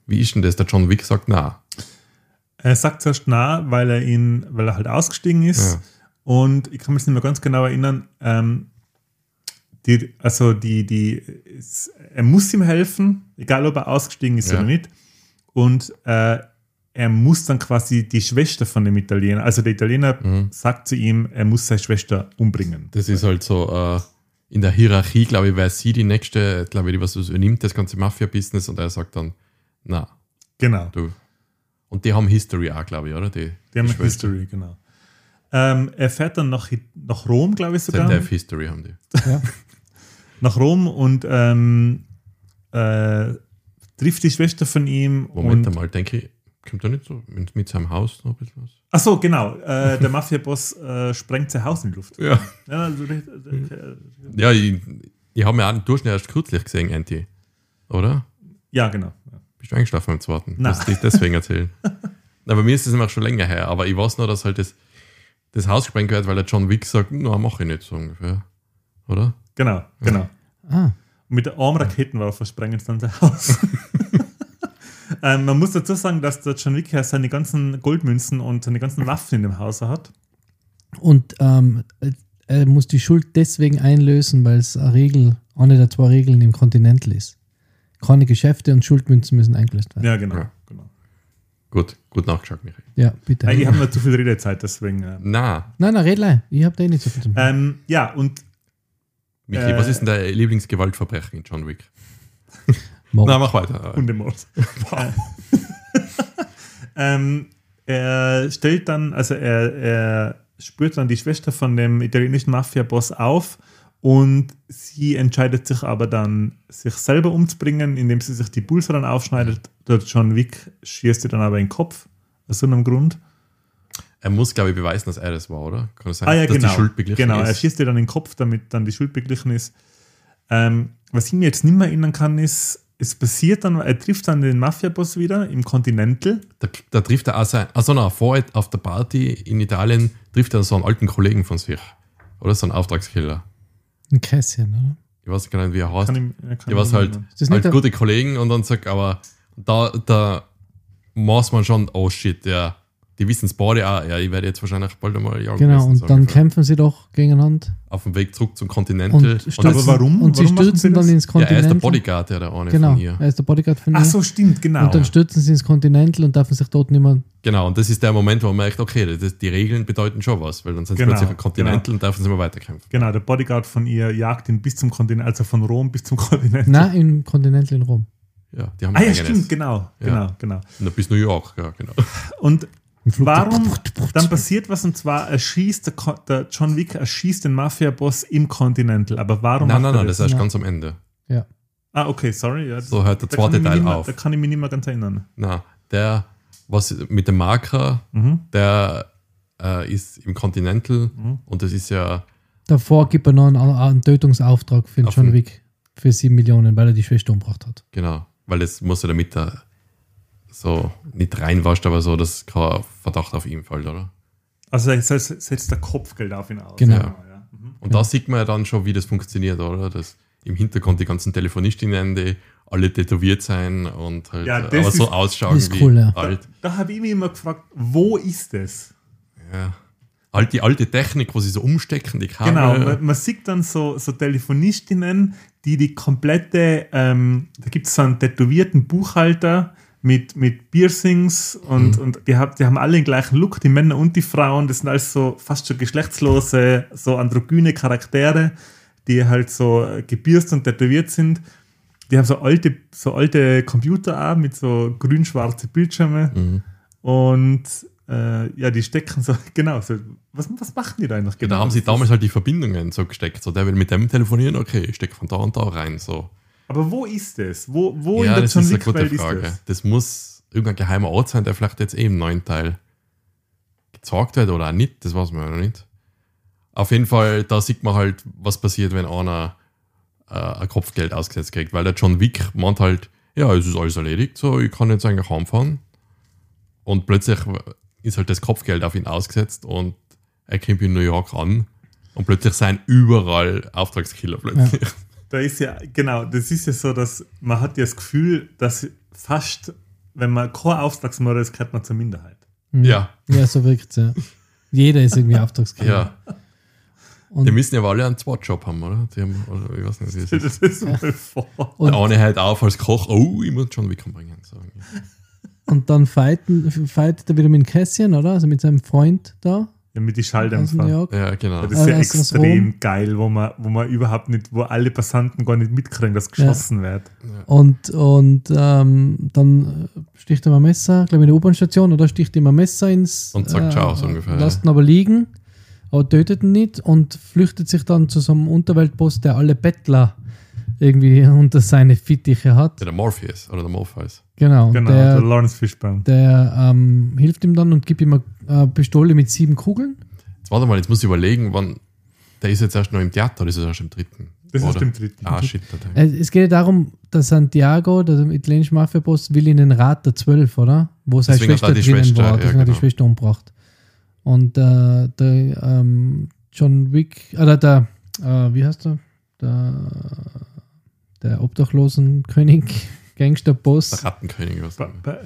wie ist denn das? Der John Wick sagt, na, Er sagt zuerst na, weil er ihn, weil er halt ausgestiegen ist. Ja. Und ich kann mich nicht mehr ganz genau erinnern, ähm, die, also die, die, es, er muss ihm helfen, egal ob er ausgestiegen ist Ja. oder nicht. Und äh, er muss dann quasi die Schwester von dem Italiener, also der Italiener Mhm. sagt zu ihm, er muss seine Schwester umbringen. Das ist halt so, äh, in der Hierarchie, glaube ich, wäre sie die nächste, glaube ich, die was übernimmt, das ganze Mafia-Business und er sagt dann, na, Genau. du. Und die haben History auch, glaube ich, oder? Die, Die haben eine History, genau. Ähm, er fährt dann nach, nach Rom, glaube ich sogar. ZDF History haben die. Ja. nach Rom und ähm, äh, trifft die Schwester von ihm. Moment einmal, denke ich, kommt da nicht so mit, mit seinem Haus noch ein bisschen was? Ach so, genau. Äh, der Mafia-Boss äh, sprengt sein Haus in die Luft. Ja. Ja, also, Ja, ich, ich habe mir auch durch erst kürzlich gesehen, Anti. Oder? ja, genau. Ja. Bist du eingeschlafen beim zweiten? Nein. Musst du deswegen erzählen. Na, bei mir ist das immer schon länger her, aber ich weiß nur, dass halt das, das Haus gesprengt wird, weil der John Wick sagt, na, mache ich nicht so ungefähr. Oder? Genau, genau. Ah, Und mit der Raketenwerfer sprengen sie dann sein Haus. ähm, man muss dazu sagen, dass der John Wick ja seine ganzen Goldmünzen und seine ganzen Waffen in dem Haus hat. und ähm, er muss die Schuld deswegen einlösen, weil es eine Regel, eine der zwei Regeln im Kontinental ist. Keine Geschäfte und Schuldmünzen müssen eingelöst werden. Ja, genau. Ja. genau. Gut, gut nachgeschaut, Michael. Ja, bitte. Äh, Ich habe nur zu viel Redezeit, deswegen. Äh, Na, nein, nein, Redlein. Ich habe da eh nicht so viel zu tun. ähm, ja, und Michael, Äh, was ist denn dein Lieblingsgewaltverbrechen in John Wick? Mord. Na, mach weiter. Hundemord. ähm, er stellt dann, also er, er spürt dann die Schwester von dem italienischen Mafia-Boss auf Und sie entscheidet sich aber dann, sich selber umzubringen, indem sie sich die Pulse dann aufschneidet. Der John Wick schießt ihr dann aber in den Kopf, aus so einem Grund. Er muss, glaube ich, beweisen, dass er das war, oder? Kann es sein, Ah ja, dass genau. die Schuld beglichen genau, er ist? schießt dir dann in den Kopf, damit dann die Schuld beglichen ist. Ähm, was ich mir jetzt nicht mehr erinnern kann, ist, es passiert dann, er trifft dann den Mafia-Boss wieder im Continental. Da, da trifft er auch sein, also na, vor auf der Party in Italien trifft er so einen alten Kollegen von sich. Oder so einen Auftragskiller. Ein Kässchen, oder? Ich weiß gar nicht, wie er heißt. Kann ich, kann ich halt, nicht halt der- gute Kollegen und dann sagt, aber da, da muss man schon, oh shit, ja, die wissen es beide auch, ja, ich werde jetzt wahrscheinlich bald einmal jagen Genau, müssen, und dann ungefähr. kämpfen sie doch gegeneinander. auf dem Weg zurück zum Und Continental. stürzen, Aber warum? Und sie Warum sie stürzen dann ins ja, er ist der Bodyguard, ja, der eine Genau, von ihr. er ist der Bodyguard von ihr. Ach so, stimmt, genau. Und dann stürzen sie ins Continental und dürfen sich dort nicht mehr. Genau, und das ist der Moment, wo man merkt, okay, das, die Regeln bedeuten schon was, weil dann sind sie Genau, plötzlich auf Continental und dürfen sie immer weiterkämpfen. genau, der Bodyguard von ihr jagt ihn bis zum Kontinent, also von Rom bis zum Kontinent. Nein, im Continental in Rom. Ja, die haben Ah ja, eigenes. stimmt, genau, Ja. genau, genau. Und bis New York, ja, genau. Und. Warum, dann passiert was und zwar erschießt der, Ko- der John Wick erschießt den Mafia-Boss im Continental, aber warum Nein, nein, er nein, das ist erst Nein. ganz am Ende. Ja. Ah, okay, sorry. Ja, das- So hört der zweite Teil mehr, auf. Da kann ich mich nicht mehr ganz erinnern. Na, der, was mit dem Marker, Mhm. der äh, ist im Continental Mhm. und das ist ja, Davor gibt er noch einen, einen Tötungsauftrag für den John Wick für 7 Millionen, weil er die Schwester umgebracht hat. genau, weil das muss ja damit da so nicht reinwascht, aber so, dass kein Verdacht auf ihn fällt, oder? Also setzt der Kopfgeld auf ihn aus. Genau. ja. Mhm. Und da sieht man ja dann schon, wie das funktioniert, oder? Dass im Hintergrund die ganzen Telefonistinnen, die alle tätowiert sein und halt Ja, äh, das aber so ist- ausschauen ist wie cool, ja. alt. Da habe ich mich immer gefragt, wo ist es? Ja. Halt die alte Technik, wo sie so umstecken, die Genau, Kamera. man, man sieht dann so, so Telefonistinnen, die die komplette, ähm, da gibt es so einen tätowierten Buchhalter mit, mit Piercings und, und die, hab, die haben alle den gleichen Look, die Männer und die Frauen, das sind alles so fast schon geschlechtslose, so androgyne Charaktere, die halt so äh, gebürst und tätowiert sind. Die haben so alte, so alte Computer auch mit so grün-schwarze Bildschirme Mhm. und äh, ja, die stecken so, genau, so, was, was machen die da eigentlich Ja, genau? da haben sie damals halt die Verbindungen so gesteckt. So, der will mit dem telefonieren, okay, ich stecke von da und da rein. So. Aber wo ist es? Wo, wo ja, in der das ist eine gute Frage. das? Das? muss irgendein geheimer Ort sein, der vielleicht jetzt eh im neuen Teil gezeigt wird oder auch nicht, das weiß man ja noch nicht. Auf jeden Fall, da sieht man halt, was passiert, wenn einer äh, ein Kopfgeld ausgesetzt kriegt, weil der John Wick meint halt, ja, es ist alles erledigt, so, ich kann jetzt eigentlich heimfahren. Und plötzlich ist halt das Kopfgeld auf ihn ausgesetzt und er kommt in New York an und plötzlich seien überall Auftragskiller plötzlich. Da ist ja, genau, das ist ja so, dass man hat ja das Gefühl, dass fast, wenn man kein Auftragsmörder ist, gehört man zur Minderheit. Mhm. Ja, Ja, so wirkt es, ja. Jeder ist irgendwie Auftragskiller. ja. Und- Die müssen ja aber alle einen Zweitjob haben, oder? Die haben, oder ich weiß nicht, wie es ist. das mal vor. Und- Der eine halt auf als Koch, oh, ich muss John Wick bringen. So. Und dann fighten, fightet er wieder mit Cassian, oder? Also mit seinem Freund da Ja, mit die aus New Schalldämpfer. York. Ja, genau. Das ist ja Äh, aus- aus extrem geil, wo man, wo man überhaupt nicht, wo alle Passanten gar nicht mitkriegen, dass geschossen wird. Und, und ähm, dann äh, sticht er mal ein Messer, glaube ich, in der U-Bahn-Station, oder sticht ihm ein Messer ins. Und sagt Ciao, so ungefähr, Lasst ja. ihn aber liegen, aber tötet ihn nicht und flüchtet sich dann zu so einem Unterweltboss, der alle Bettler irgendwie unter seine Fittiche hat. Ja, der Morpheus oder der Morpheus. Genau. Genau, der der, Lawrence Fishburne. der ähm, hilft ihm dann und gibt ihm eine äh, Pistole mit sieben Kugeln. Jetzt warte mal, jetzt muss ich überlegen, wann. Der ist jetzt erst noch im Theater, das ist erst im dritten. Das ist oder? im dritten. Ah, shit. der. Äh, Es geht ja darum, dass Santiago, der italienische Mafiaboss, will in den Rat der Zwölf, oder? Wo seine Deswegen hat er Schwester die drinnen Schwester, war. ja, Deswegen hat die genau. Schwester umgebracht. Und äh, der ähm, John Wick, oder der, äh, wie heißt er? Der, der Obdachlosenkönig, Gangsterboss, Der Rattenkönig. Was Ba- ba-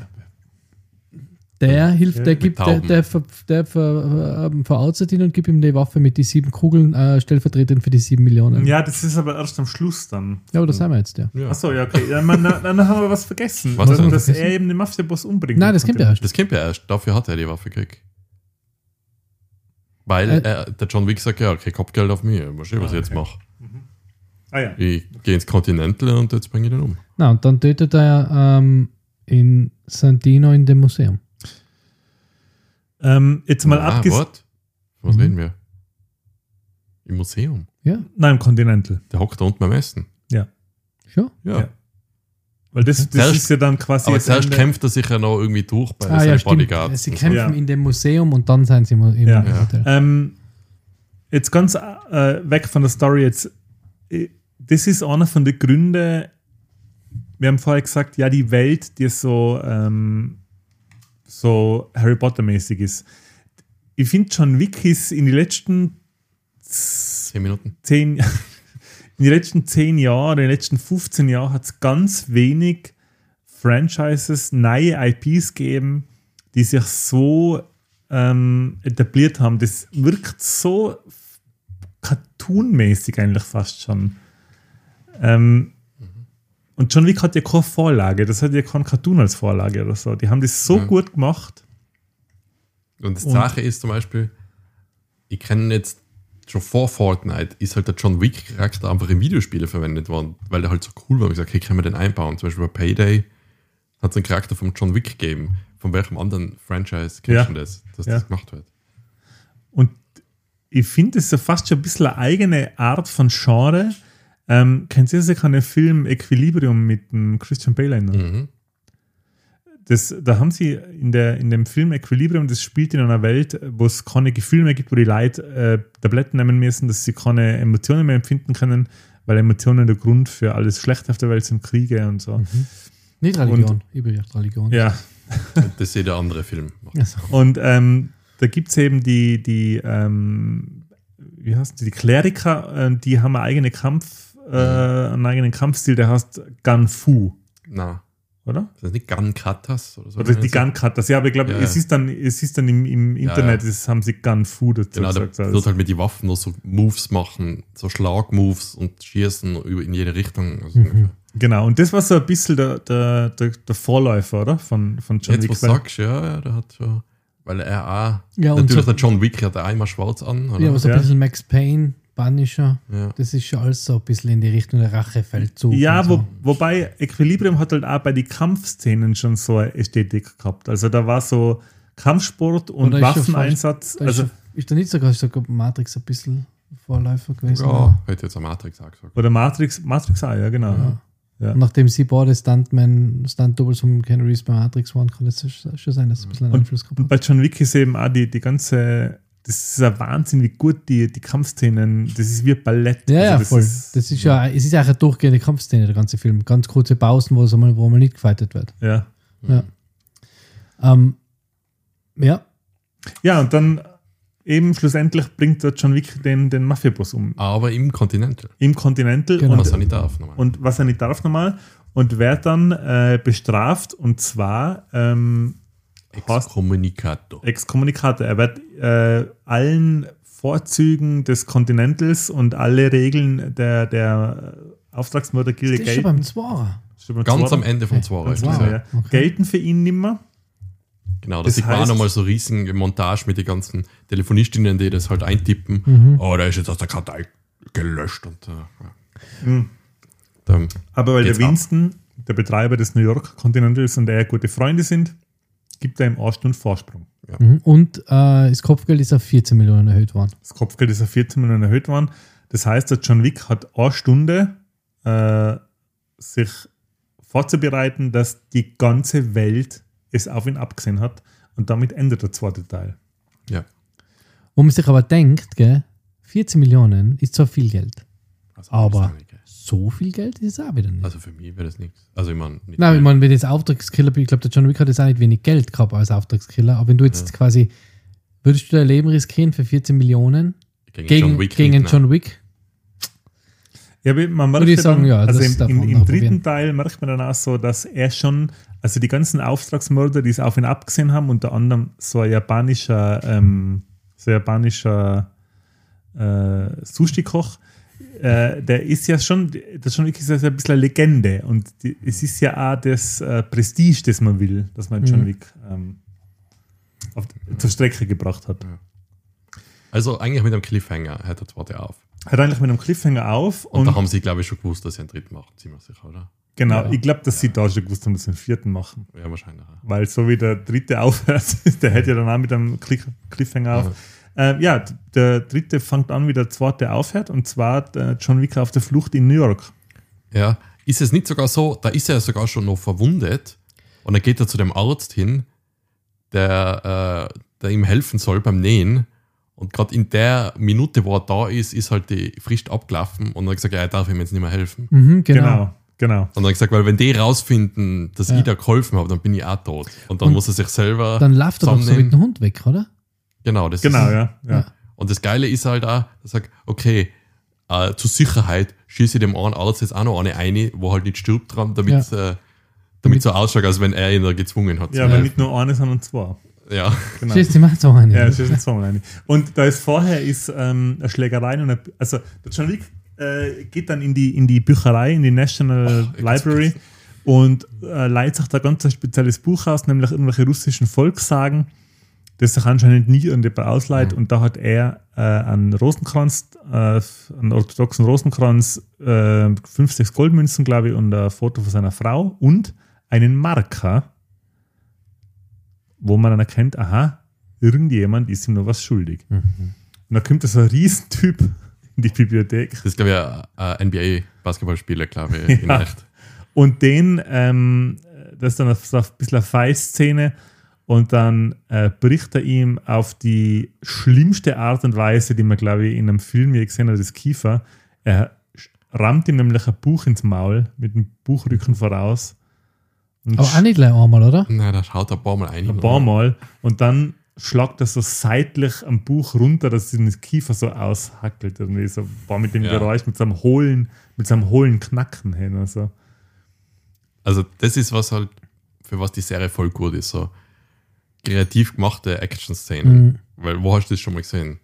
der hilft, der gibt, der, der, ver, der ver, ähm, verarztet ihn und gibt ihm die Waffe mit die sieben Kugeln, äh, stellvertretend für die sieben Millionen. Ja, das ist aber erst am Schluss dann. ja aber das haben wir jetzt, ja. Ja. Achso, ja, okay. Ja, man, dann haben wir was vergessen. Was dass, denn? dass er eben den Mafia-Boss umbringt. Nein, das kommt ja erst. Das kommt ja erst, dafür hat er die Waffe gekriegt. Weil Äh. äh, der John Wick sagt, ja, okay, Kopfgeld auf mich, mal schauen, was Ah, ich jetzt okay. mache. Ah ja. Ich gehe ins Continental und jetzt bringe ich den um. Na, und dann tötet er ähm, in Santino in dem Museum. Ähm, jetzt mal ah, abgesehen. Was Mhm. reden wir? Im Museum. Ja, Nein, im Continental. Der hockt da unten beim Essen. schon. Ja. Ja. Weil das, das Zuerst- ist ja dann quasi. Aber zuerst kämpft er sich ja noch irgendwie durch bei Ah, ja, seinen stimmt. Bodyguards. Sie kämpfen Ja. in dem Museum und dann sind sie im, im Ja. Hotel. Ähm, jetzt ganz äh, weg von der Story jetzt. Das ist einer von den Gründen. Wir haben vorher gesagt, ja, die Welt, die so, ähm, so Harry Potter-mäßig ist. Ich finde, John Wick ist in den letzten Zehn Minuten. zehn, in den letzten zehn Jahren, in den letzten 15 Jahren hat es ganz wenig Franchises, neue IPs gegeben, die sich so ähm, etabliert haben. Das wirkt so cartoonmäßig eigentlich fast schon. Ähm, und John Wick hat ja keine Vorlage, das hat ja kein Cartoon als Vorlage oder so. Die haben das so Ja. gut gemacht. Und Und- Sache ist zum Beispiel, ich kenne jetzt schon vor Fortnite, ist halt der John Wick-Charakter einfach in Videospiele verwendet worden, weil der halt so cool war. Ich gesagt, hey, können wir den einbauen? Zum Beispiel bei Payday hat es einen Charakter vom John Wick gegeben. Von welchem anderen Franchise kennst Ja. du das, dass Ja. das gemacht wird? Und ich finde, es ist ja fast schon ein bisschen eine eigene Art von Genre. Ähm, kennt ihr sicher den Film Equilibrium mit dem Christian Bale? Mhm. Das, da haben sie in, der, in dem Film Equilibrium, das spielt in einer Welt, wo es keine Gefühle mehr gibt, wo die Leute äh, Tabletten nehmen müssen, dass sie keine Emotionen mehr empfinden können, weil Emotionen der Grund für alles Schlechte auf der Welt sind, Kriege und so. Nicht Religion, übrigens Religion. Ja, Das ist jeder andere Film. Also, Und ähm, da gibt es eben die, die ähm, wie heißt die, die Kleriker, äh, die haben einen eigenen Kampf, äh, einen eigenen Kampfstil, der heißt Ganfu, Na, oder? das ist nicht Gun Katas oder so. Oder die Gun-Cutters. Ja, aber ich glaube, Ja, es ja. ist dann, es ist dann im, im Internet, ja. Das haben sie Gun-Fu dazu Genau, da gesagt. wird halt mit den Waffen noch so Moves machen, so Schlag-Moves und schießen in jede Richtung. Also ungefähr. Genau, und das war so ein bisschen der, der, der, der Vorläufer, oder? Von, von John Jetzt, Wick. was du weil- sagst, ja, ja, der hat schon. Weil er auch. Ja, und natürlich, so- der John Wick hat auch immer schwarz an. Oder? ja, aber so ein Ja. bisschen Max Payne, Punisher, Ja. das ist schon alles so ein bisschen in die Richtung der Rachefeldzug. Ja, so. wo, wobei Equilibrium hat halt auch bei den Kampfszenen schon so eine Ästhetik gehabt. Also da war so Kampfsport und Oder Waffeneinsatz. Da ist, Also, ist da nicht sogar sogar Matrix ein bisschen Vorläufer gewesen? Ja, hätte jetzt am Matrix auch gesagt. oder Matrix, Matrix auch, ja, genau. Ja. Ja. Nachdem sie beide Stuntman, Stunt-Doubles vom Ken Reeves bei Matrix waren, kann es schon sein, dass es ein bisschen einen Einfluss gehabt Und hat. bei John Wick ist eben auch die, die ganze, das ist ein Wahnsinn, wie gut die, die Kampfszenen, das ist wie Ballett. Ja, ja, Also das voll. Ist, das ist ja, es ist ja auch eine durchgehende Kampfszene, der ganze Film. Ganz kurze Pausen, wo es einmal, wo mal nicht gefightet wird. ja. Ja. Ähm, ja, ja, und dann eben schlussendlich bringt der John Wick den, den Mafiaboss um. Aber im Continental. Im Continental. Genau. Und, Was er nicht darf. Normal. und was er nicht darf nochmal. Und wird dann äh, bestraft und zwar ähm, Exkommunikator. Exkommunikator. Er wird äh, allen Vorzügen des Continentals und alle Regeln der, der Auftragsmördergilde das ist schon gelten. beim Zwarer. Ganz Zwarer. am Ende vom Zwarer. das, Wow. ja. Okay. Gelten für ihn nimmer. Genau, da Das auch heißt- nochmal so riesige Montage mit den ganzen Telefonistinnen, die das halt eintippen. Mhm. Oh, der ist jetzt aus der Kartei gelöscht. Und, äh, ja. Mhm. Dann, Aber weil der ab. Winston, der Betreiber des New York Continentals und er gute Freunde sind, gibt er ihm eine Stunde Vorsprung. Mhm. Und äh, das Kopfgeld ist auf 14 Millionen erhöht worden. Das Kopfgeld ist auf 14 Millionen erhöht worden. Das heißt, der John Wick hat eine Stunde äh, sich vorzubereiten, dass die ganze Welt es auf ihn abgesehen hat. Und damit endet der zweite Teil. ja. Wo man sich aber denkt, gell, 14 Millionen ist zwar viel Geld, Also, Aber- so viel Geld ist es auch wieder nicht. Also für mich wäre das nichts. Also ich meine, nicht Nein, ich meine, wenn jetzt Auftragskiller, ich glaube, der John Wick hat jetzt auch nicht wenig Geld gehabt als Auftragskiller, aber wenn du jetzt quasi, würdest du dein Leben riskieren für 14 Millionen gegen, gegen, John Wick gegen nicht. John Wick? Ja, man merkt Würde ich ja sagen, dann, ja, also das im, im, im dritten. Teil merkt man dann auch so, dass er schon, also die ganzen Auftragsmörder, die es auf ihn abgesehen haben, unter anderem so ein japanischer, ähm, so ein japanischer äh, Sushi-Koch, äh, der ist ja schon, das ist schon wirklich so ein bisschen eine Legende und die, es ist ja auch das äh, Prestige, das man will, dass man John Mhm. Wick ähm, auf, zur Strecke gebracht hat. Also eigentlich mit einem Cliffhanger hört der zweite auf. Hört eigentlich mit einem Cliffhanger auf Und, und, da haben sie, glaube ich, schon gewusst, dass sie einen dritten machen. Ziemlich sicher, oder? genau, Ja. ich glaube, dass sie da schon gewusst haben, dass sie einen vierten machen. Ja, wahrscheinlich. Weil so wie der dritte aufhört, der hört ja dann auch mit einem Cliffhanger auf. Äh, ja, der dritte fängt an, wie der zweite aufhört, und zwar der John Wick auf der Flucht in New York. Ja, ist es nicht sogar so, da ist er sogar schon noch verwundet und dann geht er zu dem Arzt hin, der, äh, der ihm helfen soll beim Nähen. Und gerade in der Minute, wo er da ist, ist halt die Frist abgelaufen und dann er gesagt, ja, er darf ihm jetzt nicht mehr helfen. Mhm, genau. Genau, genau. Und dann er gesagt, weil wenn die rausfinden, dass Ja. ich da geholfen habe, dann bin ich auch tot. Und dann Und muss er sich selber Dann läuft er doch so mit dem Hund weg, oder? Genau, das Genau, ist, ja. ja. Ja. Und das Geile ist halt auch, er sagt, okay, äh, zur Sicherheit schieße ich dem einen Arzt jetzt auch noch eine eine, wo halt nicht stirbt dran, damit, äh, damit so ausschaut, als wenn er ihn da gezwungen hat. Ja, aber nicht nur eine, sondern zwei. ja. Genau. Schießt die macht so eine. Ja, es ist ein Song rein. Und da ist vorher ist ähm, eine Schlägerei und eine, also der John Wick äh, geht dann in die, in die Bücherei, in die National Oh, Library und äh, leiht sich da ganz ein spezielles Buch aus, nämlich irgendwelche russischen Volkssagen, das sich anscheinend nie irgendjemand ausleiht. Und da hat er äh, einen Rosenkranz, äh, einen orthodoxen Rosenkranz, äh, fünf, sechs Goldmünzen, glaube ich, und ein Foto von seiner Frau und einen Marker, wo man dann erkennt, aha, irgendjemand ist ihm noch was schuldig. Mhm. Und da kommt so ein Riesentyp in die Bibliothek Das ist, glaube ich, ein NBA-Basketballspieler, glaube ich, in Ja. echt. und den, ähm, das ist dann so ein bisschen eine Fight-Szene und dann äh, bricht er ihm auf die schlimmste Art und Weise, die man, glaube ich, in einem Film je gesehen hat, das Kiefer. Er rammt ihm nämlich ein Buch ins Maul mit dem Buchrücken voraus. Aber auch nicht gleich einmal, oder? Nein, da schaut er ein paar Mal ein. ein paar Mal und dann schlagt er so seitlich am Buch runter, dass sich das Kiefer so aushackelt. Irgendwie so war mit dem Ja. Geräusch, mit seinem hohlen, mit seinem hohlen Knacken hin. Also. Also, das ist was halt, für was die Serie voll gut ist. So kreativ gemachte Action-Szenen. Mhm. Weil, wo hast du das schon mal gesehen?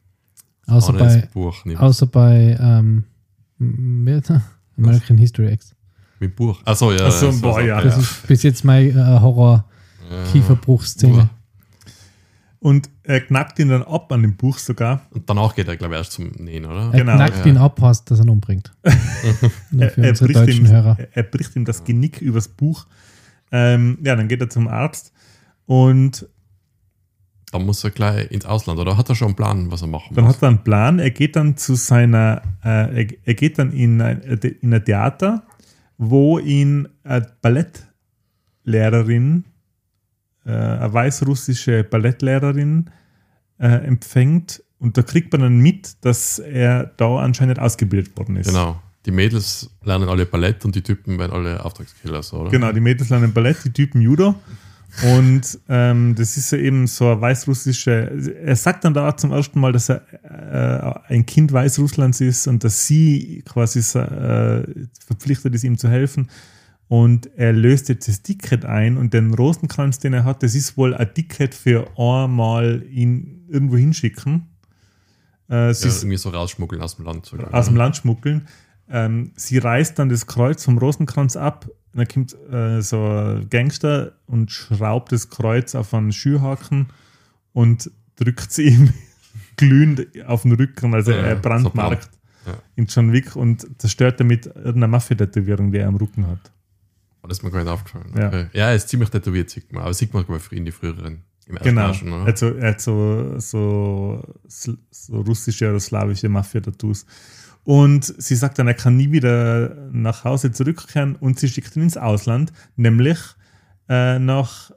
Außer das bei, Buch außer bei ähm, er? American History X. Mit Buch. Achso, ja. Ach so, das boah, ja. Das ist bis jetzt meine äh, Horror-Kieferbruchszene. Und er knackt ihn dann ab an dem Buch sogar. Und danach geht er, glaube ich, erst zum Nähen, oder? Er Genau, knackt ja. ihn ab, was, dass er ihn umbringt. Er, er, bricht ihm, Hörer. er, er bricht ihm das Genick übers Buch. Ähm, ja, dann geht er zum Arzt und Dann muss er gleich ins Ausland, oder? Hat er schon einen Plan, was er machen Dann muss? hat er einen Plan. Er geht dann zu seiner, äh, er, er geht dann in ein, in ein Theater, wo ihn eine Ballettlehrerin, äh, eine weißrussische Ballettlehrerin äh, empfängt. Und da kriegt man dann mit, dass er da anscheinend ausgebildet worden ist. Genau. Die Mädels lernen alle Ballett und die Typen werden alle Auftragskiller, so, oder? Genau, die Mädels lernen Ballett, die Typen Judo. Und ähm, das ist ja eben so ein weißrussische. Er sagt dann da zum ersten Mal, dass er äh, ein Kind Weißrusslands ist und dass sie quasi äh, verpflichtet ist, ihm zu helfen. Und er löst jetzt das Ticket ein und den Rosenkranz, den er hat, das ist wohl ein Ticket für einmal ihn irgendwo hinschicken. Äh, sie Ja, irgendwie so rausschmuggeln aus dem Land. sogar. aus dem Land schmuggeln. Ähm, sie reißt dann das Kreuz vom Rosenkranz ab. Dann kommt äh, so ein Gangster und schraubt das Kreuz auf einen Schürhaken und drückt sie ihm glühend auf den Rücken. Also Ja, er so brandmarkt Ja. in John Wick und zerstört damit irgendeine Mafia-Tätowierung, die er am Rücken hat. Oh, das ist mir gar nicht aufgefallen. Ja. Okay. Ja, er ist ziemlich tätowiert, sieht man. Aber sieht man, glaube ich, in die früheren. Im Genau. Schon, oder? Also, er hat so, so, so russische oder slawische Mafia-Tattoos. Und sie sagt dann, er kann nie wieder nach Hause zurückkehren und sie schickt ihn ins Ausland, nämlich äh, nach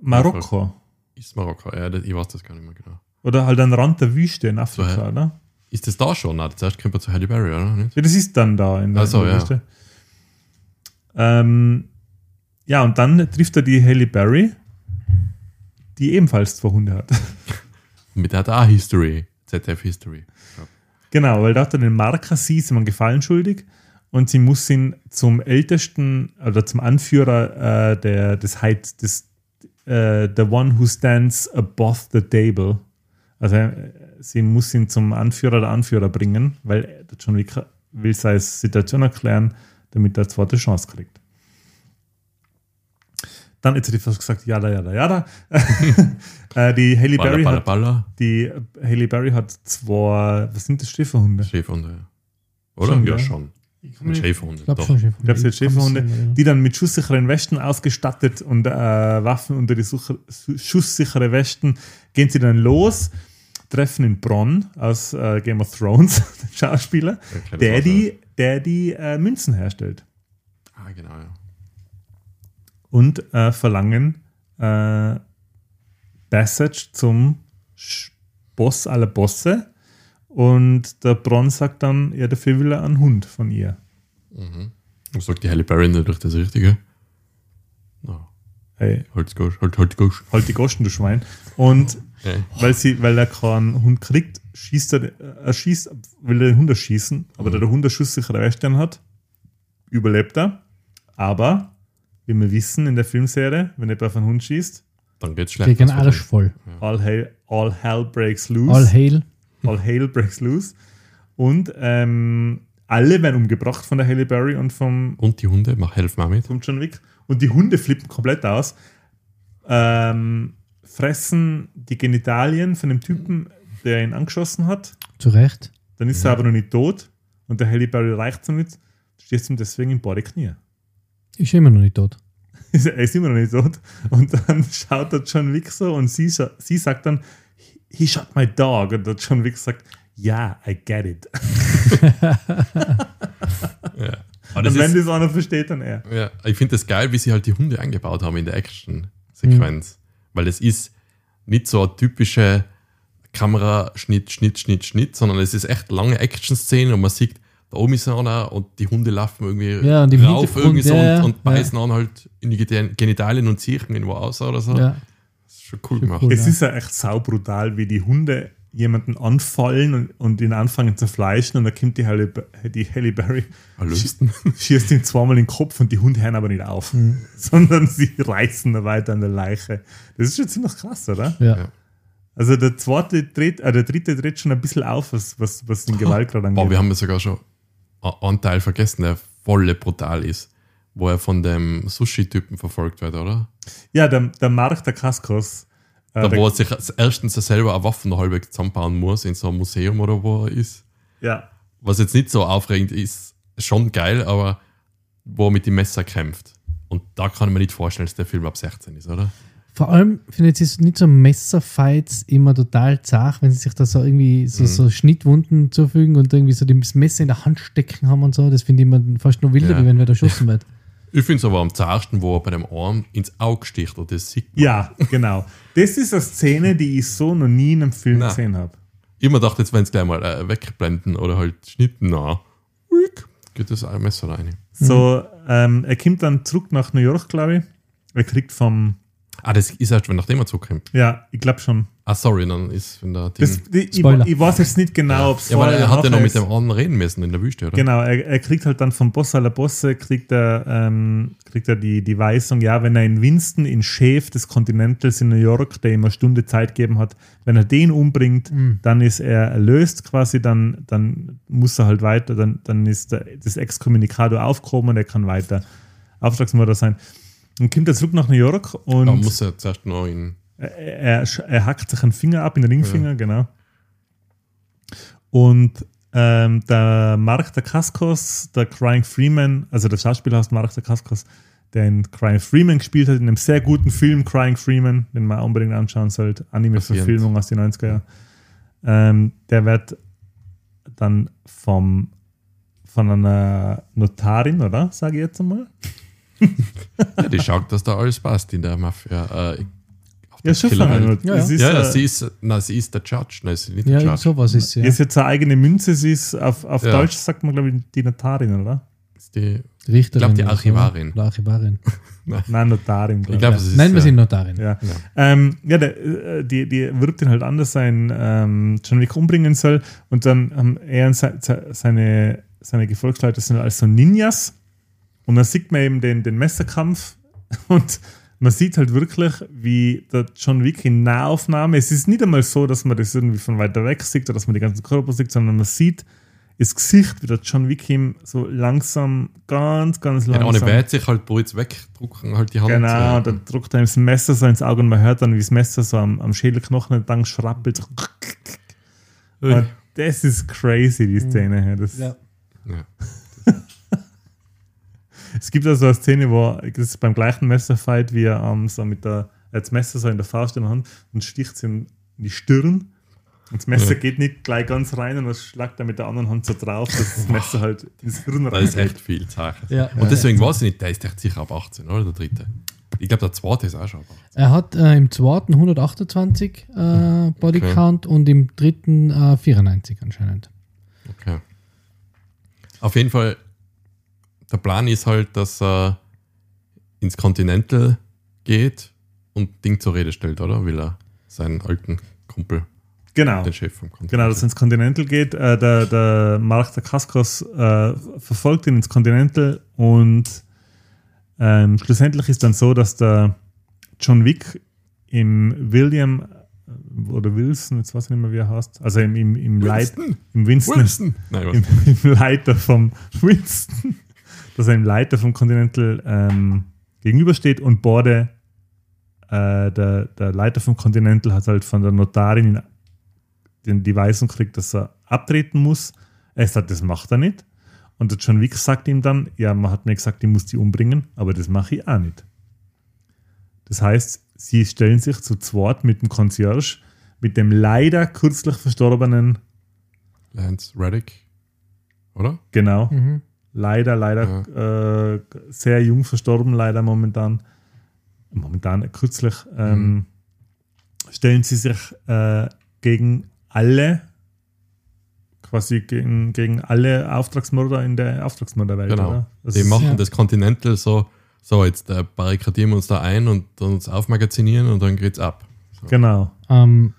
Marokko. Ist Marokko, ja, ich weiß das gar nicht mehr genau. Oder halt an Rand der Wüste in Afrika, So, oder? Ist das da schon? Nein, zuerst kommt er zu Halle Berry, oder? Nicht? Ja, das ist dann da in der, so, in der ja. Wüste. Ähm, ja, und dann trifft er die Halle Berry, die ebenfalls zwei Hunde hat. Mit der hat er auch History. ZDF History. Genau, weil da hat er den Marker, sie ist ihm einen Gefallen schuldig und sie muss ihn zum ältesten oder zum Anführer äh, der, des Heiz, des äh, The One Who Stands Above the Table. Also äh, sie muss ihn zum Anführer der Anführer bringen, weil John Wick will seine Situation erklären, damit er eine zweite Chance kriegt. Dann, jetzt hätte ich fast gesagt, jada, jada, jada. äh, die Haley Berry hat, die Haley Berry hat zwei, was sind das, Schäferhunde? Schäferhunde. ja. Oder? Schon, ja, gell? schon. Ich glaube doch. schon Schäferhunde. Ich glaube, es sind Kann mich Schäferhunde, die dann mit schusssicheren Westen ausgestattet und äh, Waffen unter die Suche, su- schusssichere Westen gehen sie dann los, treffen in Bronn aus äh, Game of Thrones, den Schauspieler, der die, der die äh, Münzen herstellt Ah, genau, ja. Und äh, verlangen äh, Passage zum Boss aller Bosse. Und der Bronn sagt dann, ja, dafür will er einen Hund von ihr. Und sagt die Halle Berry natürlich das Richtige. No. Hey, Gosch, halt, halt Gosch. halt die Goschen, du Schwein. Und Okay. weil, sie, weil er keinen Hund kriegt, schießt er, er schießt, will er den Hund erschießen, aber da der Hund eine schusssichere Western hat, überlebt er. Aber, wie wir wissen in der Filmserie, wenn jemand auf einen Hund schießt, Dann geht's schlecht. Krieg einen Das wird Arsch voll. all hell, all hell breaks loose. All hail. All Hail breaks loose. Und ähm, alle werden umgebracht von der Halle Berry und vom, Und die Hunde, mach helf mal mit. vom John Wick. Und die Hunde flippen komplett aus, ähm, fressen die Genitalien von dem Typen, der ihn angeschossen hat. Zu Recht. Dann ist er aber noch nicht tot. Und der Halle Berry reicht ihm nicht. Stehst ihm deswegen in beide Knie. Ist immer noch nicht tot. er ist immer noch nicht tot. Und dann schaut der John Wick so und sie, sie sagt dann, he shot my dog. Und der John Wick sagt, yeah, I get it. Ja. Aber Und wenn ist, das einer versteht, dann er. ja, ich finde das geil, wie sie halt die Hunde eingebaut haben in der Action-Sequenz. Weil es ist nicht so eine typische Kameraschnitt, Schnitt, Schnitt, Schnitt, sondern es ist echt lange Action-Szene und man sieht, da oben ist einer und die Hunde laufen irgendwie Ja, und rauf irgendwie so ja, und, und ja. beißen an halt in die Genitalien und ziehen irgendwo aus oder so. Ja. Das ist schon cool Schon gemacht. cool. Es Ja. ist ja echt saubrutal, wie die Hunde jemanden anfallen und, und ihn anfangen zu fleischen und dann kommt die Halle, die Halle Berry, Erlösten. schießt ihn zweimal in den Kopf und die Hunde hören aber nicht auf, Mhm. sondern sie reißen da weiter an der Leiche. Das ist schon ziemlich krass, oder? Ja. Ja. Also der zweite dreht, äh, der dritte dreht schon ein bisschen auf, was, was, was den Gewaltgrad angeht. Aber wir haben ja sogar schon a- einen Teil vergessen, der volle brutal ist, wo er von dem Sushi-Typen verfolgt wird, oder? ja, der, der Mark der Kaskos. Äh, Da, der, wo er sich erstens selber eine Waffe noch halbwegs zusammenbauen muss, in so einem Museum oder wo er ist. ja, Was jetzt nicht so aufregend ist, schon geil, aber wo er mit dem Messer kämpft. Und da kann ich mir nicht vorstellen, dass der Film ab 16 ist, oder? Vor allem finde ich es nicht so Messerfights immer total zart, wenn sie sich da so irgendwie so, so Schnittwunden zufügen und irgendwie so das Messer in der Hand stecken haben und so. Das finde ich immer fast noch wilder, Ja. wie wenn wer da schossen wird. Ich finde es aber am zartesten, wo er bei dem Arm ins Auge sticht und das sieht man. ja, genau. Das ist eine Szene, die ich so noch nie in einem Film Nein. gesehen habe. Ich immer dachte, jetzt wenn es gleich mal äh, wegblenden oder halt schnitten, na, uik, geht das ein Messer rein. So, ähm, er kommt dann zurück nach New York, glaube ich. Er kriegt vom, Ah, das ist erst, wenn nachdem er zurückkommt. ja, ich glaube schon. Ah, sorry, dann ist, wenn der Ding. Das, die, ich, Spoiler. ich weiß jetzt nicht genau, ob es ja, weil er hat ja noch mit dem anderen reden müssen in der Wüste, oder? Genau, er, er kriegt halt dann vom Boss aller Bosse, kriegt er, ähm, kriegt er die, die Weisung, ja, wenn er in Winston, in Chef des Continentals in New York, der ihm eine Stunde Zeit gegeben hat, wenn er den umbringt, dann ist er erlöst quasi, dann, dann muss er halt weiter, dann, dann ist der, das Excommunicado aufgehoben und er kann weiter Auftragsmörder sein. Und kommt er zurück nach New York und Aber muss er zuerst noch in. er, er, er hackt sich einen Finger ab, in den Ringfinger, genau. Und ähm, der Mark der Kaskos, der Crying Freeman, also der Schauspieler heißt Mark der Kaskos, der in Crying Freeman gespielt hat, in einem sehr guten Film, Crying Freeman, den man unbedingt anschauen sollte, Anime-Verfilmung aus den 90er Jahren. Ähm, der wird dann vom, von einer Notarin, oder? Sage ich jetzt einmal. Ja, die schaut, dass da alles passt in der Mafia. Äh, Ja, schon Ja, ja. Ist, Ja, ja, äh, sie ist, na, sie ist der Judge. Nein, sie ist nicht Ja, der Judge. sowas ist ja. Ist jetzt eine eigene Münze, sie ist auf, auf Ja. Deutsch, sagt man, glaube ich, die Notarin, oder? Ist die, Richterin. Ich glaub, die oder so. Archivarin. Oder Archivarin. Nein, Notarin. ich glaube, es ist. Nein, wir äh, sind Notarin. Ja, ähm, ja der, äh, die, die wirbt ihn halt an, dass er ihn ähm, John Wick umbringen soll. Und dann haben er und se, se, seine, seine Gefolgsleute sind als so Ninjas. Und dann sieht man eben den, den Messerkampf. Und man sieht halt wirklich, wie der John Wick in Nahaufnahme, es ist nicht einmal so, dass man das irgendwie von weiter weg sieht oder dass man die ganzen Körper sieht, sondern man sieht das Gesicht, wie der John Wick ihm so langsam, ganz, ganz Ja, langsam. ohne Wert sich halt kurz wegdrucken, halt die Hand. Genau, äh, dann drückt er ihm das Messer so ins Auge und man hört dann, wie das Messer so am, am Schädelknochen entlang schrappelt. Und das ist crazy, die Szene. Ja, Das, Ja. ja. Es gibt also eine Szene, wo das ist beim gleichen Messerfight, wie er ähm, so mit der er hat das Messer so in der Faust in der Hand und sticht es in die Stirn. Und das Messer Ja. geht nicht gleich ganz rein und dann schlagt er mit der anderen Hand so drauf, dass das Messer halt ins Hirn Da ist reingeht. echt viel Sache. Ja. Und deswegen weiß ich nicht, der ist echt sicher ab 18, oder? Der dritte. Ich glaube, der zweite ist auch schon ab 18. Er hat äh, im zweiten 128 äh, Body Okay. Count und im dritten äh, 94 anscheinend. Okay. Auf jeden Fall, der Plan ist halt, dass er ins Continental geht und Ding zur Rede stellt, oder? Will er seinen alten Kumpel, Genau. den Chef vom Continental. Genau, dass er ins Continental geht. Äh, der, der Mark der Kaskos äh, verfolgt ihn ins Continental und ähm, schlussendlich ist dann so, dass der John Wick im William äh, oder Wilson, jetzt weiß ich nicht mehr, wie er heißt, also im, im, im, Leit, Winston! im Winston, Wilson! Nein, im, im Leiter vom Winston, dass er im Leiter vom Continental ähm, gegenübersteht und Borde, äh, der, der Leiter vom Continental hat halt von der Notarin den, die Weisung gekriegt, dass er abtreten muss. Er sagt, das macht er nicht. Und der John Wick sagt ihm dann, ja, man hat mir gesagt, ich muss die umbringen, aber das mache ich auch nicht. Das heißt, sie stellen sich zu zweit mit dem Concierge, mit dem leider kürzlich verstorbenen, Lance Reddick, oder? genau, Mhm. Leider, leider äh, sehr jung verstorben, leider momentan. Momentan, kürzlich, ähm, stellen sie sich äh, gegen alle, quasi gegen, gegen alle Auftragsmörder in der Auftragsmörderwelt. Genau. Die ist- machen ja. das Continental so, so jetzt äh, barrikadieren wir uns da ein und uns aufmagazinieren und dann geht's ab. So. Genau. Ähm,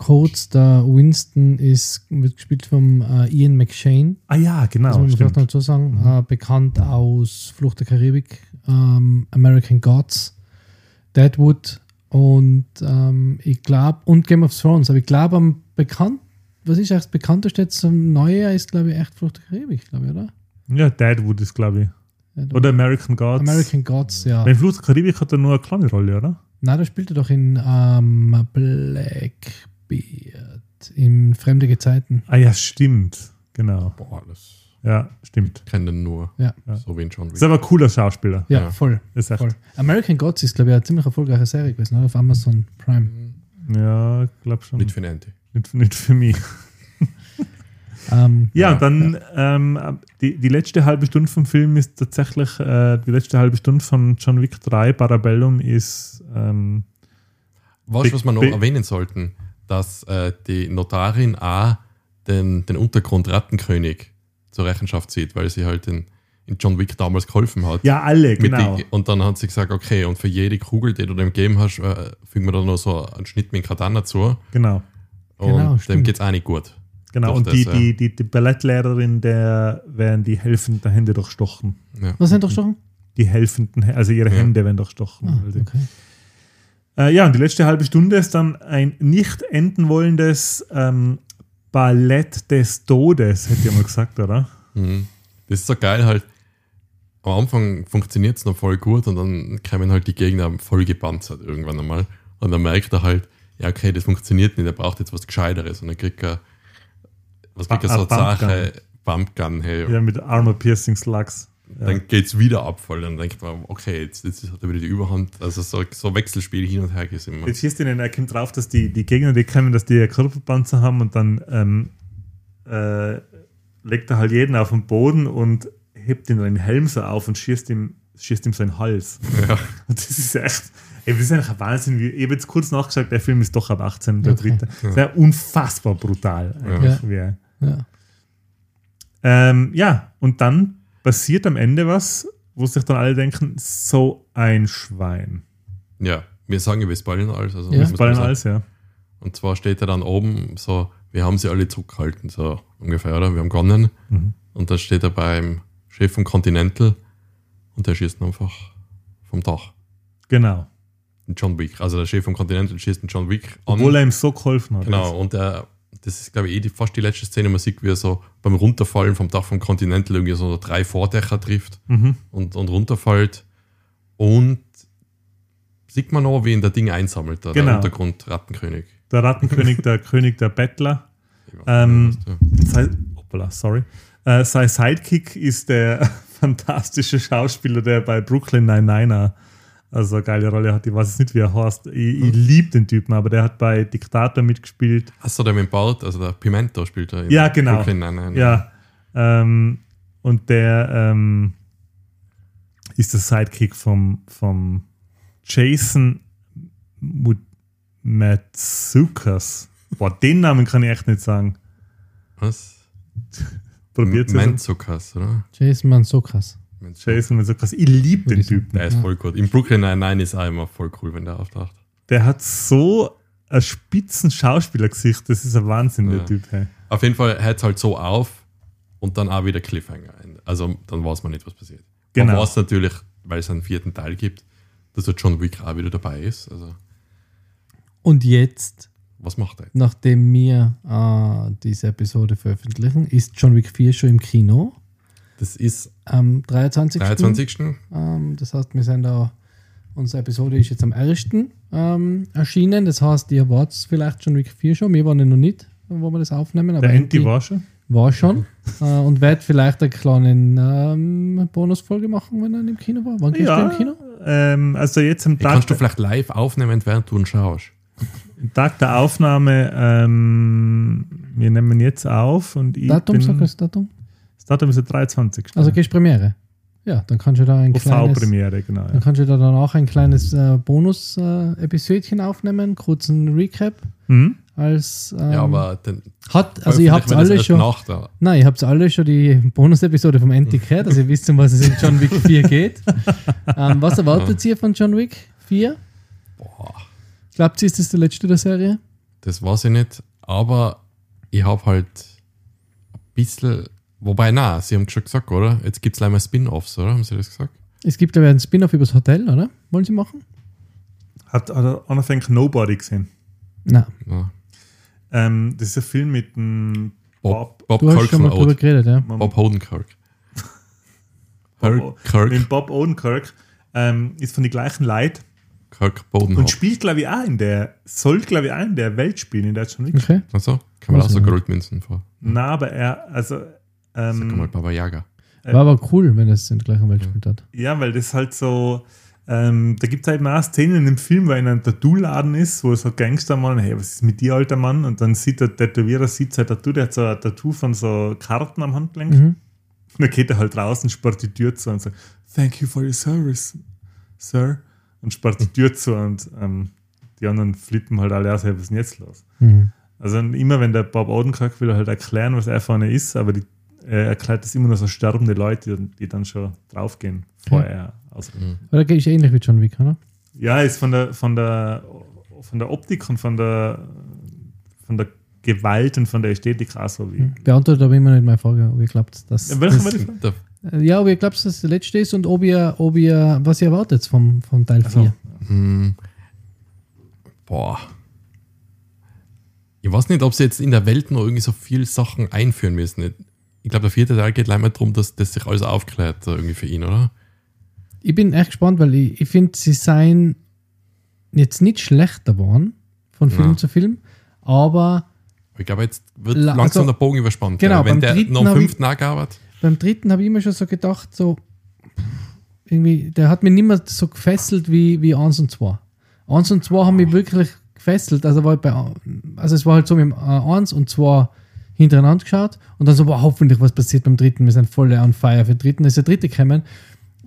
kurz, der Winston ist, wird gespielt vom äh, Ian McShane. Ah ja, genau. muss man dazu sagen. Äh, bekannt aus Flucht der Karibik, ähm, American Gods, Deadwood und ähm, ich glaube, und Game of Thrones. Aber ich glaube, am bekannt, was ist das bekannteste jetzt zum Neujahr ist, glaube ich, echt Flucht der Karibik, glaube ich, oder? Ja, Deadwood ist, glaube ich. Ja, Oder American Gods. American Gods, ja. Beim Fluch der Karibik hat er nur eine kleine Rolle, oder? Nein, da spielt er doch in ähm, Blackbeard, in Fremde Gezeiten. Ah ja, stimmt. Genau. Boah, das Ja, stimmt. kennen den nur. Ja. So wie in John Wick. Ist aber ein cooler Schauspieler. Ja, Ja. voll. Ist echt. voll. American Gods ist, glaube ich, eine ziemlich erfolgreiche Serie gewesen, oder? Auf Amazon Prime. Ja, ich glaube schon. Nicht für den. Nicht, nicht für mich. Ähm, Ja, Ja, und dann Ähm, die, die letzte halbe Stunde vom Film ist tatsächlich, äh, die letzte halbe Stunde von John Wick 3, Parabellum, ist ähm, Weißt du, was wir noch erwähnen sollten? Dass äh, die Notarin auch den, den Untergrund Rattenkönig zur Rechenschaft zieht, weil sie halt in, in John Wick damals geholfen hat. ja alle, genau. die, und dann hat sie gesagt, okay, und für jede Kugel, die du dem gegeben hast, äh, fügen wir da noch so einen Schnitt mit Katana zu. genau. Und Genau, dem geht es auch nicht gut. Genau, und das, die, ja. die, die, die Ballettlehrerin, der werden die helfenden Hände durchstochen. Ja. Was sind doch schon? Die helfenden, also ihre Ja. Hände werden durchstochen. Ah, okay. Äh, ja, und die letzte halbe Stunde ist dann ein nicht enden wollendes ähm, Ballett des Todes, hätte ich mal gesagt, oder? Mhm. Das ist so geil halt. Am Anfang funktioniert es noch voll gut und dann kommen halt die Gegner voll gepanzert irgendwann einmal. Und dann merkt er halt, ja, okay, das funktioniert nicht, er braucht jetzt was Gescheiteres. Und dann kriegt er, was kriegt er Ba- so a Bumpgun. Sache, Bumpgun, hey. Ja, mit Armor Piercing Slugs. Ja. Dann geht es wieder ab voll. Dann denkt man, okay, jetzt, jetzt hat er wieder die Überhand. Also so, so Wechselspiel hin und her es immer. Jetzt hieß denen, er kommt drauf, dass die, die Gegner, die kommen, dass die Körperpanzer haben und dann ähm, äh, legt er halt jeden auf den Boden und hebt ihn den Helm so auf und schießt ihm, schießt ihm seinen Hals. Ja. Und das ist echt, ey, das ist eigentlich ein Wahnsinn. Ich habe jetzt kurz nachgeschaut, der Film ist doch ab 18, der Okay. dritte. Sehr unfassbar brutal. Eigentlich, er- Ja. Ähm, ja, und dann passiert am Ende was, wo sich dann alle denken, so ein Schwein. ja, wir sagen, wir spoilern alles. Also Ja. muss man Ballen sagen. alles, ja. Und zwar steht er dann oben so, wir haben sie alle zurückgehalten, so ungefähr, oder? Wir haben gewonnen. Mhm. Und dann steht er beim Chef vom Continental und der schießt ihn einfach vom Dach. Genau. Den John Wick. Also der Chef vom Continental schießt den John Wick an. Obwohl er ihm so geholfen hat. genau, und er, das ist, glaube ich, eh die, fast die letzte Szene, man sieht, wie er so beim Runterfallen vom Dach vom Continental irgendwie so drei Vordächer trifft Mhm. und, und runterfällt. Und sieht man noch, wie ihn der Ding einsammelt, da, Genau. der Untergrund Rattenkönig. Der Rattenkönig, der König der Bettler. Ähm, Sein, hoppala, sorry. Äh, sein Sidekick ist der fantastischer Schauspieler, der bei Brooklyn Nine-Nine also eine geile Rolle hat. Ich weiß jetzt nicht, wie er heißt. Ich, ich liebe den Typen, aber der hat bei Diktator mitgespielt. Hast du der mit dem Bart, also der Pimento spielt er in Ja, genau. Brooklyn Nine-Nine. Ja. Ähm, und der ähm, ist der Sidekick vom, vom Jason Matsukas. Boah, den Namen kann ich echt nicht sagen. Was? Probiert es. Menzokas, oder? Jason Mansokas. Jason Matsukas. Ich liebe den. Typen. Der ist voll gut. In Brooklyn Nine-Nine ist auch immer voll cool, wenn der auftaucht. Der hat so ein spitzen Schauspielergesicht. Das ist ein Wahnsinn, der Ja. Typ. Hey. Auf jeden Fall hört es halt so auf und dann auch wieder Cliffhanger. Also dann weiß man nicht, was passiert. Genau. Man weiß natürlich, weil es einen vierten Teil gibt, dass der John Wick auch wieder dabei ist. Also Und jetzt, was macht er jetzt? nachdem wir äh, diese Episode veröffentlichen, ist John Wick 4 schon im Kino. Das ist Am 23. 23. Ähm, das heißt, wir sind da, unsere Episode ist jetzt am 1. Ähm, erschienen. Das heißt, ihr wart vielleicht schon Week 4 schon. Wir waren ja noch nicht, wo wir das aufnehmen. Aber Der Enti war schon. war schon. äh, und wird vielleicht eine kleine ähm, Bonusfolge machen, wenn er im Kino war. Wann gehst du im Kino? Ähm, also jetzt am Tag, kannst du vielleicht live aufnehmen, während du ihn schaust. Tag der Aufnahme, ähm, wir nehmen jetzt auf und ich Datum, bin, sag das Datum. Datum ist der 23. Also gehst Premiere. Ja, dann kannst du da ein kleines, OV-Premiere, genau. Ja. dann kannst du da dann auch ein kleines äh, Bonus-Episodchen aufnehmen, kurzen Recap. Mhm. Als, ähm, ja, aber dann hat, also ihr habt alle schon. Nach der, Nein, ihr habt alle schon die Bonus-Episode vom Anti gehört, also ihr wisst, um was es in John Wick 4 geht. ähm, was erwartet ihr von John Wick 4? boah, Glaubt ihr, ist das der letzte der Serie? das weiß ich nicht. Aber ich habe halt ein bisschen. Wobei, na, sie haben schon gesagt, oder? Jetzt gibt es leider Spin-Offs, oder? Haben sie das gesagt? Es gibt aber einen Spin-off über das Hotel, oder? Wollen sie machen? Hat, euch Nobody gesehen? Nein. Ja. Ähm, das ist ein Film mit dem Bob, Bob, Bob hast schon mal drüber geredet, ja. Bob Hodenkirk. Bob- Kirk, mit dem Bob Odenkirk. Ähm, ist von den gleichen Leuten Kirk und Bodenhoff. spielt, glaube ich, auch in der, soll, glaube ich, auch in der Welt spielen, in der John Wick. Okay. Achso, kann man auch so. Goldmünzen vor. Na, aber er, also, Sag mal, ähm, Baba Yaga. Äh, War aber cool, wenn es in der gleichen Welt gespielt hat. ja, weil das halt so, ähm, da gibt es halt mal Szenen in dem Film, wo er in einem Tattoo-Laden ist, wo so Gangster meinen, hey, was ist mit dir, alter Mann? Und dann sieht der Tätowierer, sieht sein Tattoo, der hat so ein Tattoo von so Karten am Handgelenk. Mhm. Und dann geht er halt raus und sperrt die Tür zu und sagt, thank you for your service, sir. Und sperrt die Tür zu und ähm, die anderen flippen halt alle aus, hey, was ist denn jetzt los? Mhm. Also immer wenn der Bob Odenkirk will er halt erklären, was er vorne ist, aber die, er erklärt das immer nur so sterbende Leute, die, dann schon draufgehen, bevor Ja. er aus. Oder ist ähnlich wie John Wick, oder? Ja, ist von der, von der, von der Optik und von der, von der Gewalt und von der Ästhetik auch so wie. Beantwortet aber immer nicht meine Frage, ob ihr glaubt, dass. Ja, welche das, war die Frage? Äh, ja, ob ihr glaubt, dass das der letzte ist und ob ihr, ob ihr was ihr erwartet vom, vom Teil 4. Also, hm, boah. Ich weiß nicht, ob sie jetzt in der Welt noch irgendwie so viele Sachen einführen müssen. Ich glaube, der vierte Teil geht leider darum, dass das sich alles aufklärt irgendwie für ihn, oder? Ich bin echt gespannt, weil ich, ich finde, sie seien jetzt nicht schlechter geworden von Film Ja. zu Film, aber ich glaube, jetzt wird La- langsam also- der Bogen überspannt. Genau. Wenn der noch am fünften angearbeitet beim dritten habe ich immer schon so gedacht, so irgendwie, der hat mich nicht mehr so gefesselt wie, wie 1 und 2. 1 und 2 haben mich wirklich gefesselt. Also, war bei, also es war halt so mit 1 und 2 hintereinander geschaut und dann so, wow, hoffentlich was passiert beim dritten. Wir sind voll on fire für den dritten. Ist der dritte gekommen.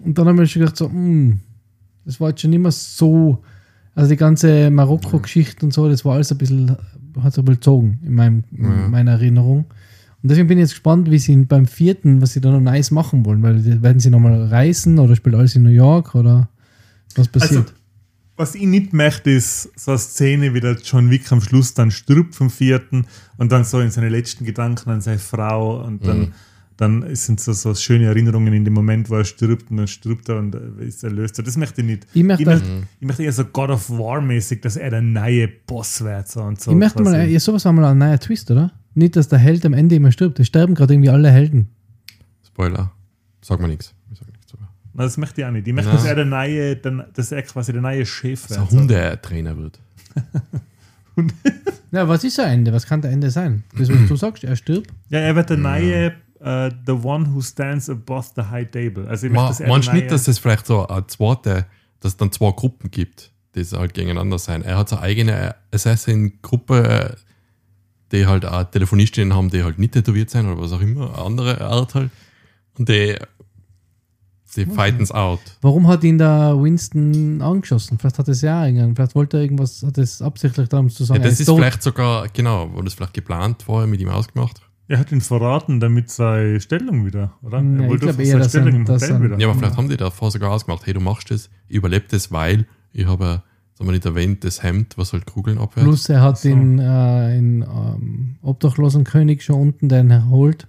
Und dann haben wir schon gedacht, so, mh, das war jetzt schon immer so, also die ganze Marokko-Geschichte und so, das war alles ein bisschen, hat bisschen gezogen in, meinem, Ja. in meiner Erinnerung. Und deswegen bin ich jetzt gespannt, wie sie beim vierten, was sie da noch nice machen wollen, weil die- werden sie nochmal reisen oder spielt alles in New York oder was passiert? Also, was ich nicht möchte, ist so eine Szene, wie der John Wick am Schluss dann stirbt vom vierten und dann so in seine letzten Gedanken an seine Frau und dann, Mhm. dann sind so, so schöne Erinnerungen in dem Moment, wo er stirbt und dann stirbt er und äh, ist erlöst. Das möchte ich nicht. ich möchte, Ich möchte, ich möchte eher so God of War-mäßig, dass er der neue Boss wird. So und so ich möchte mal, quasi. ja, sowas war mal ein neuer Twist, oder? Nicht, dass der Held am Ende immer stirbt. Es sterben gerade irgendwie alle Helden. Spoiler. Sag mal nichts. Ich sag nichts drüber. Nein, das möchte ich auch nicht. Ich möchte, dass er der neue, der, dass er quasi der neue Chef Dass wird. er Hundetrainer wird. Ja, was ist ein Ende? Was kann der Ende sein? Das, was du sagst, er stirbt. Ja, er wird der neue äh, The One Who Stands Above the High Table. Also ich Ma, möchte das meinst du eher nicht, dass es vielleicht so eine zweite, dass es dann zwei Gruppen gibt, die halt gegeneinander sein? Er hat so eine eigene Assassin-Gruppe, die halt auch Telefonistinnen haben, die halt nicht tätowiert sein oder was auch immer, eine andere Art halt. Und die, die fighten's out. Warum hat ihn da Winston angeschossen? Vielleicht hat es ja irgendwann, vielleicht wollte er irgendwas, hat es absichtlich darum zu Ja, sagen, er das ist tot. vielleicht sogar, genau, wurde das vielleicht geplant vorher mit ihm ausgemacht. Er hat ihn verraten, damit seine Stellung wieder, oder? Ja, ich wollte glaub auf eher, seine dass Stellung er- im dass Hotel er- wieder. Ja, aber vielleicht haben die davor sogar ausgemacht, hey, du machst das, ich überlebe das, weil ich habe, sagen wir nicht erwähnt, das Hemd, was halt Kugeln abhört. Plus er hat So. den, äh, in, ähm, obdachlosen König schon unten den erholt.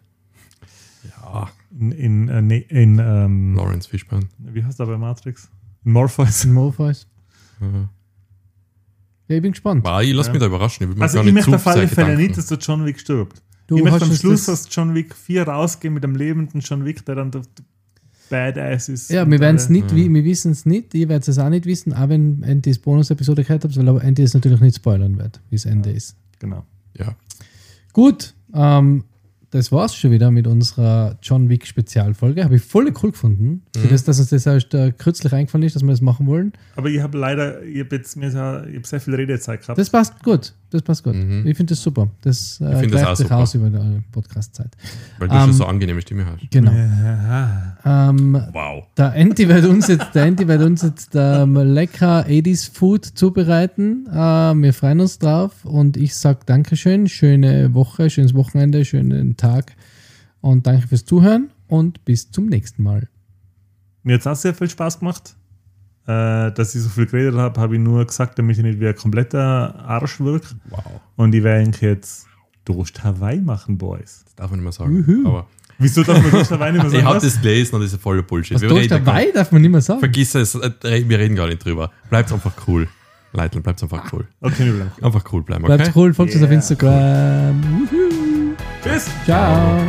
Ja, In, in, äh, nee, in ähm, Lawrence Fishburne. wie heißt er bei Matrix? In Morpheus. In Morpheus. Ja. Ja, ich bin gespannt. Aber ich lass Ja. mich da überraschen. Ich Also ich nicht möchte auf alle Fälle nicht, dass der John Wick stirbt. Du ich möchte am Schluss, dass John Wick 4 rausgeht mit dem lebenden John Wick, der dann der, Badass ist. Ja, wir werden es alle- nicht, Ja. wie- wir wissen es nicht, ihr werdet es auch nicht wissen, auch wenn Andy das Bonus-Episode gehört habt, weil aber Andy es natürlich nicht spoilern wird, wie das Ende ist. Genau. Ja. Gut, ähm, das war's schon wieder mit unserer John Wick Spezialfolge. Habe ich voll cool gefunden. Für Mhm. das, dass uns das erst äh, kürzlich eingefallen ist, dass wir das machen wollen. Aber ich habe leider, ich habe jetzt mir sehr, ich hab sehr viel Redezeit gehabt. Das passt gut. Das passt gut. Mhm. Ich finde das super. Das äh, Ich find das gleicht auch sich super. aus über die Podcast-Zeit. Weil du Ähm, schon so angenehme Stimme hast. Genau. Ja. Ähm, Wow. Der Andy wird uns jetzt, der wird uns jetzt ähm, lecker 80s Food zubereiten. Äh, wir freuen uns drauf und ich sage Dankeschön, schöne Woche, schönes Wochenende, schönen Tag und danke fürs Zuhören und bis zum nächsten Mal. Mir hat es auch sehr viel Spaß gemacht. Äh, dass ich so viel geredet habe, habe ich nur gesagt, damit ich nicht wie ein kompletter Arsch wirke. Wow. Und ich werde jetzt Toast Hawaii machen, Boys. Das darf man nicht mehr sagen. Juhu. Aber Wieso darf man Toast Hawaii nicht mehr ich sagen? habe was? das gelesen und das ist voller Bullshit. Was Wir gar- dabei, darf man nicht mehr sagen. Vergiss es, äh, wir reden gar nicht drüber. Bleibt einfach cool. Leitl, bleibt einfach cool. Okay, wir bleiben. Einfach cool bleiben, okay? Bleibt cool, folgt uns auf Yeah. Instagram. Wuhu. Tschüss! Ciao.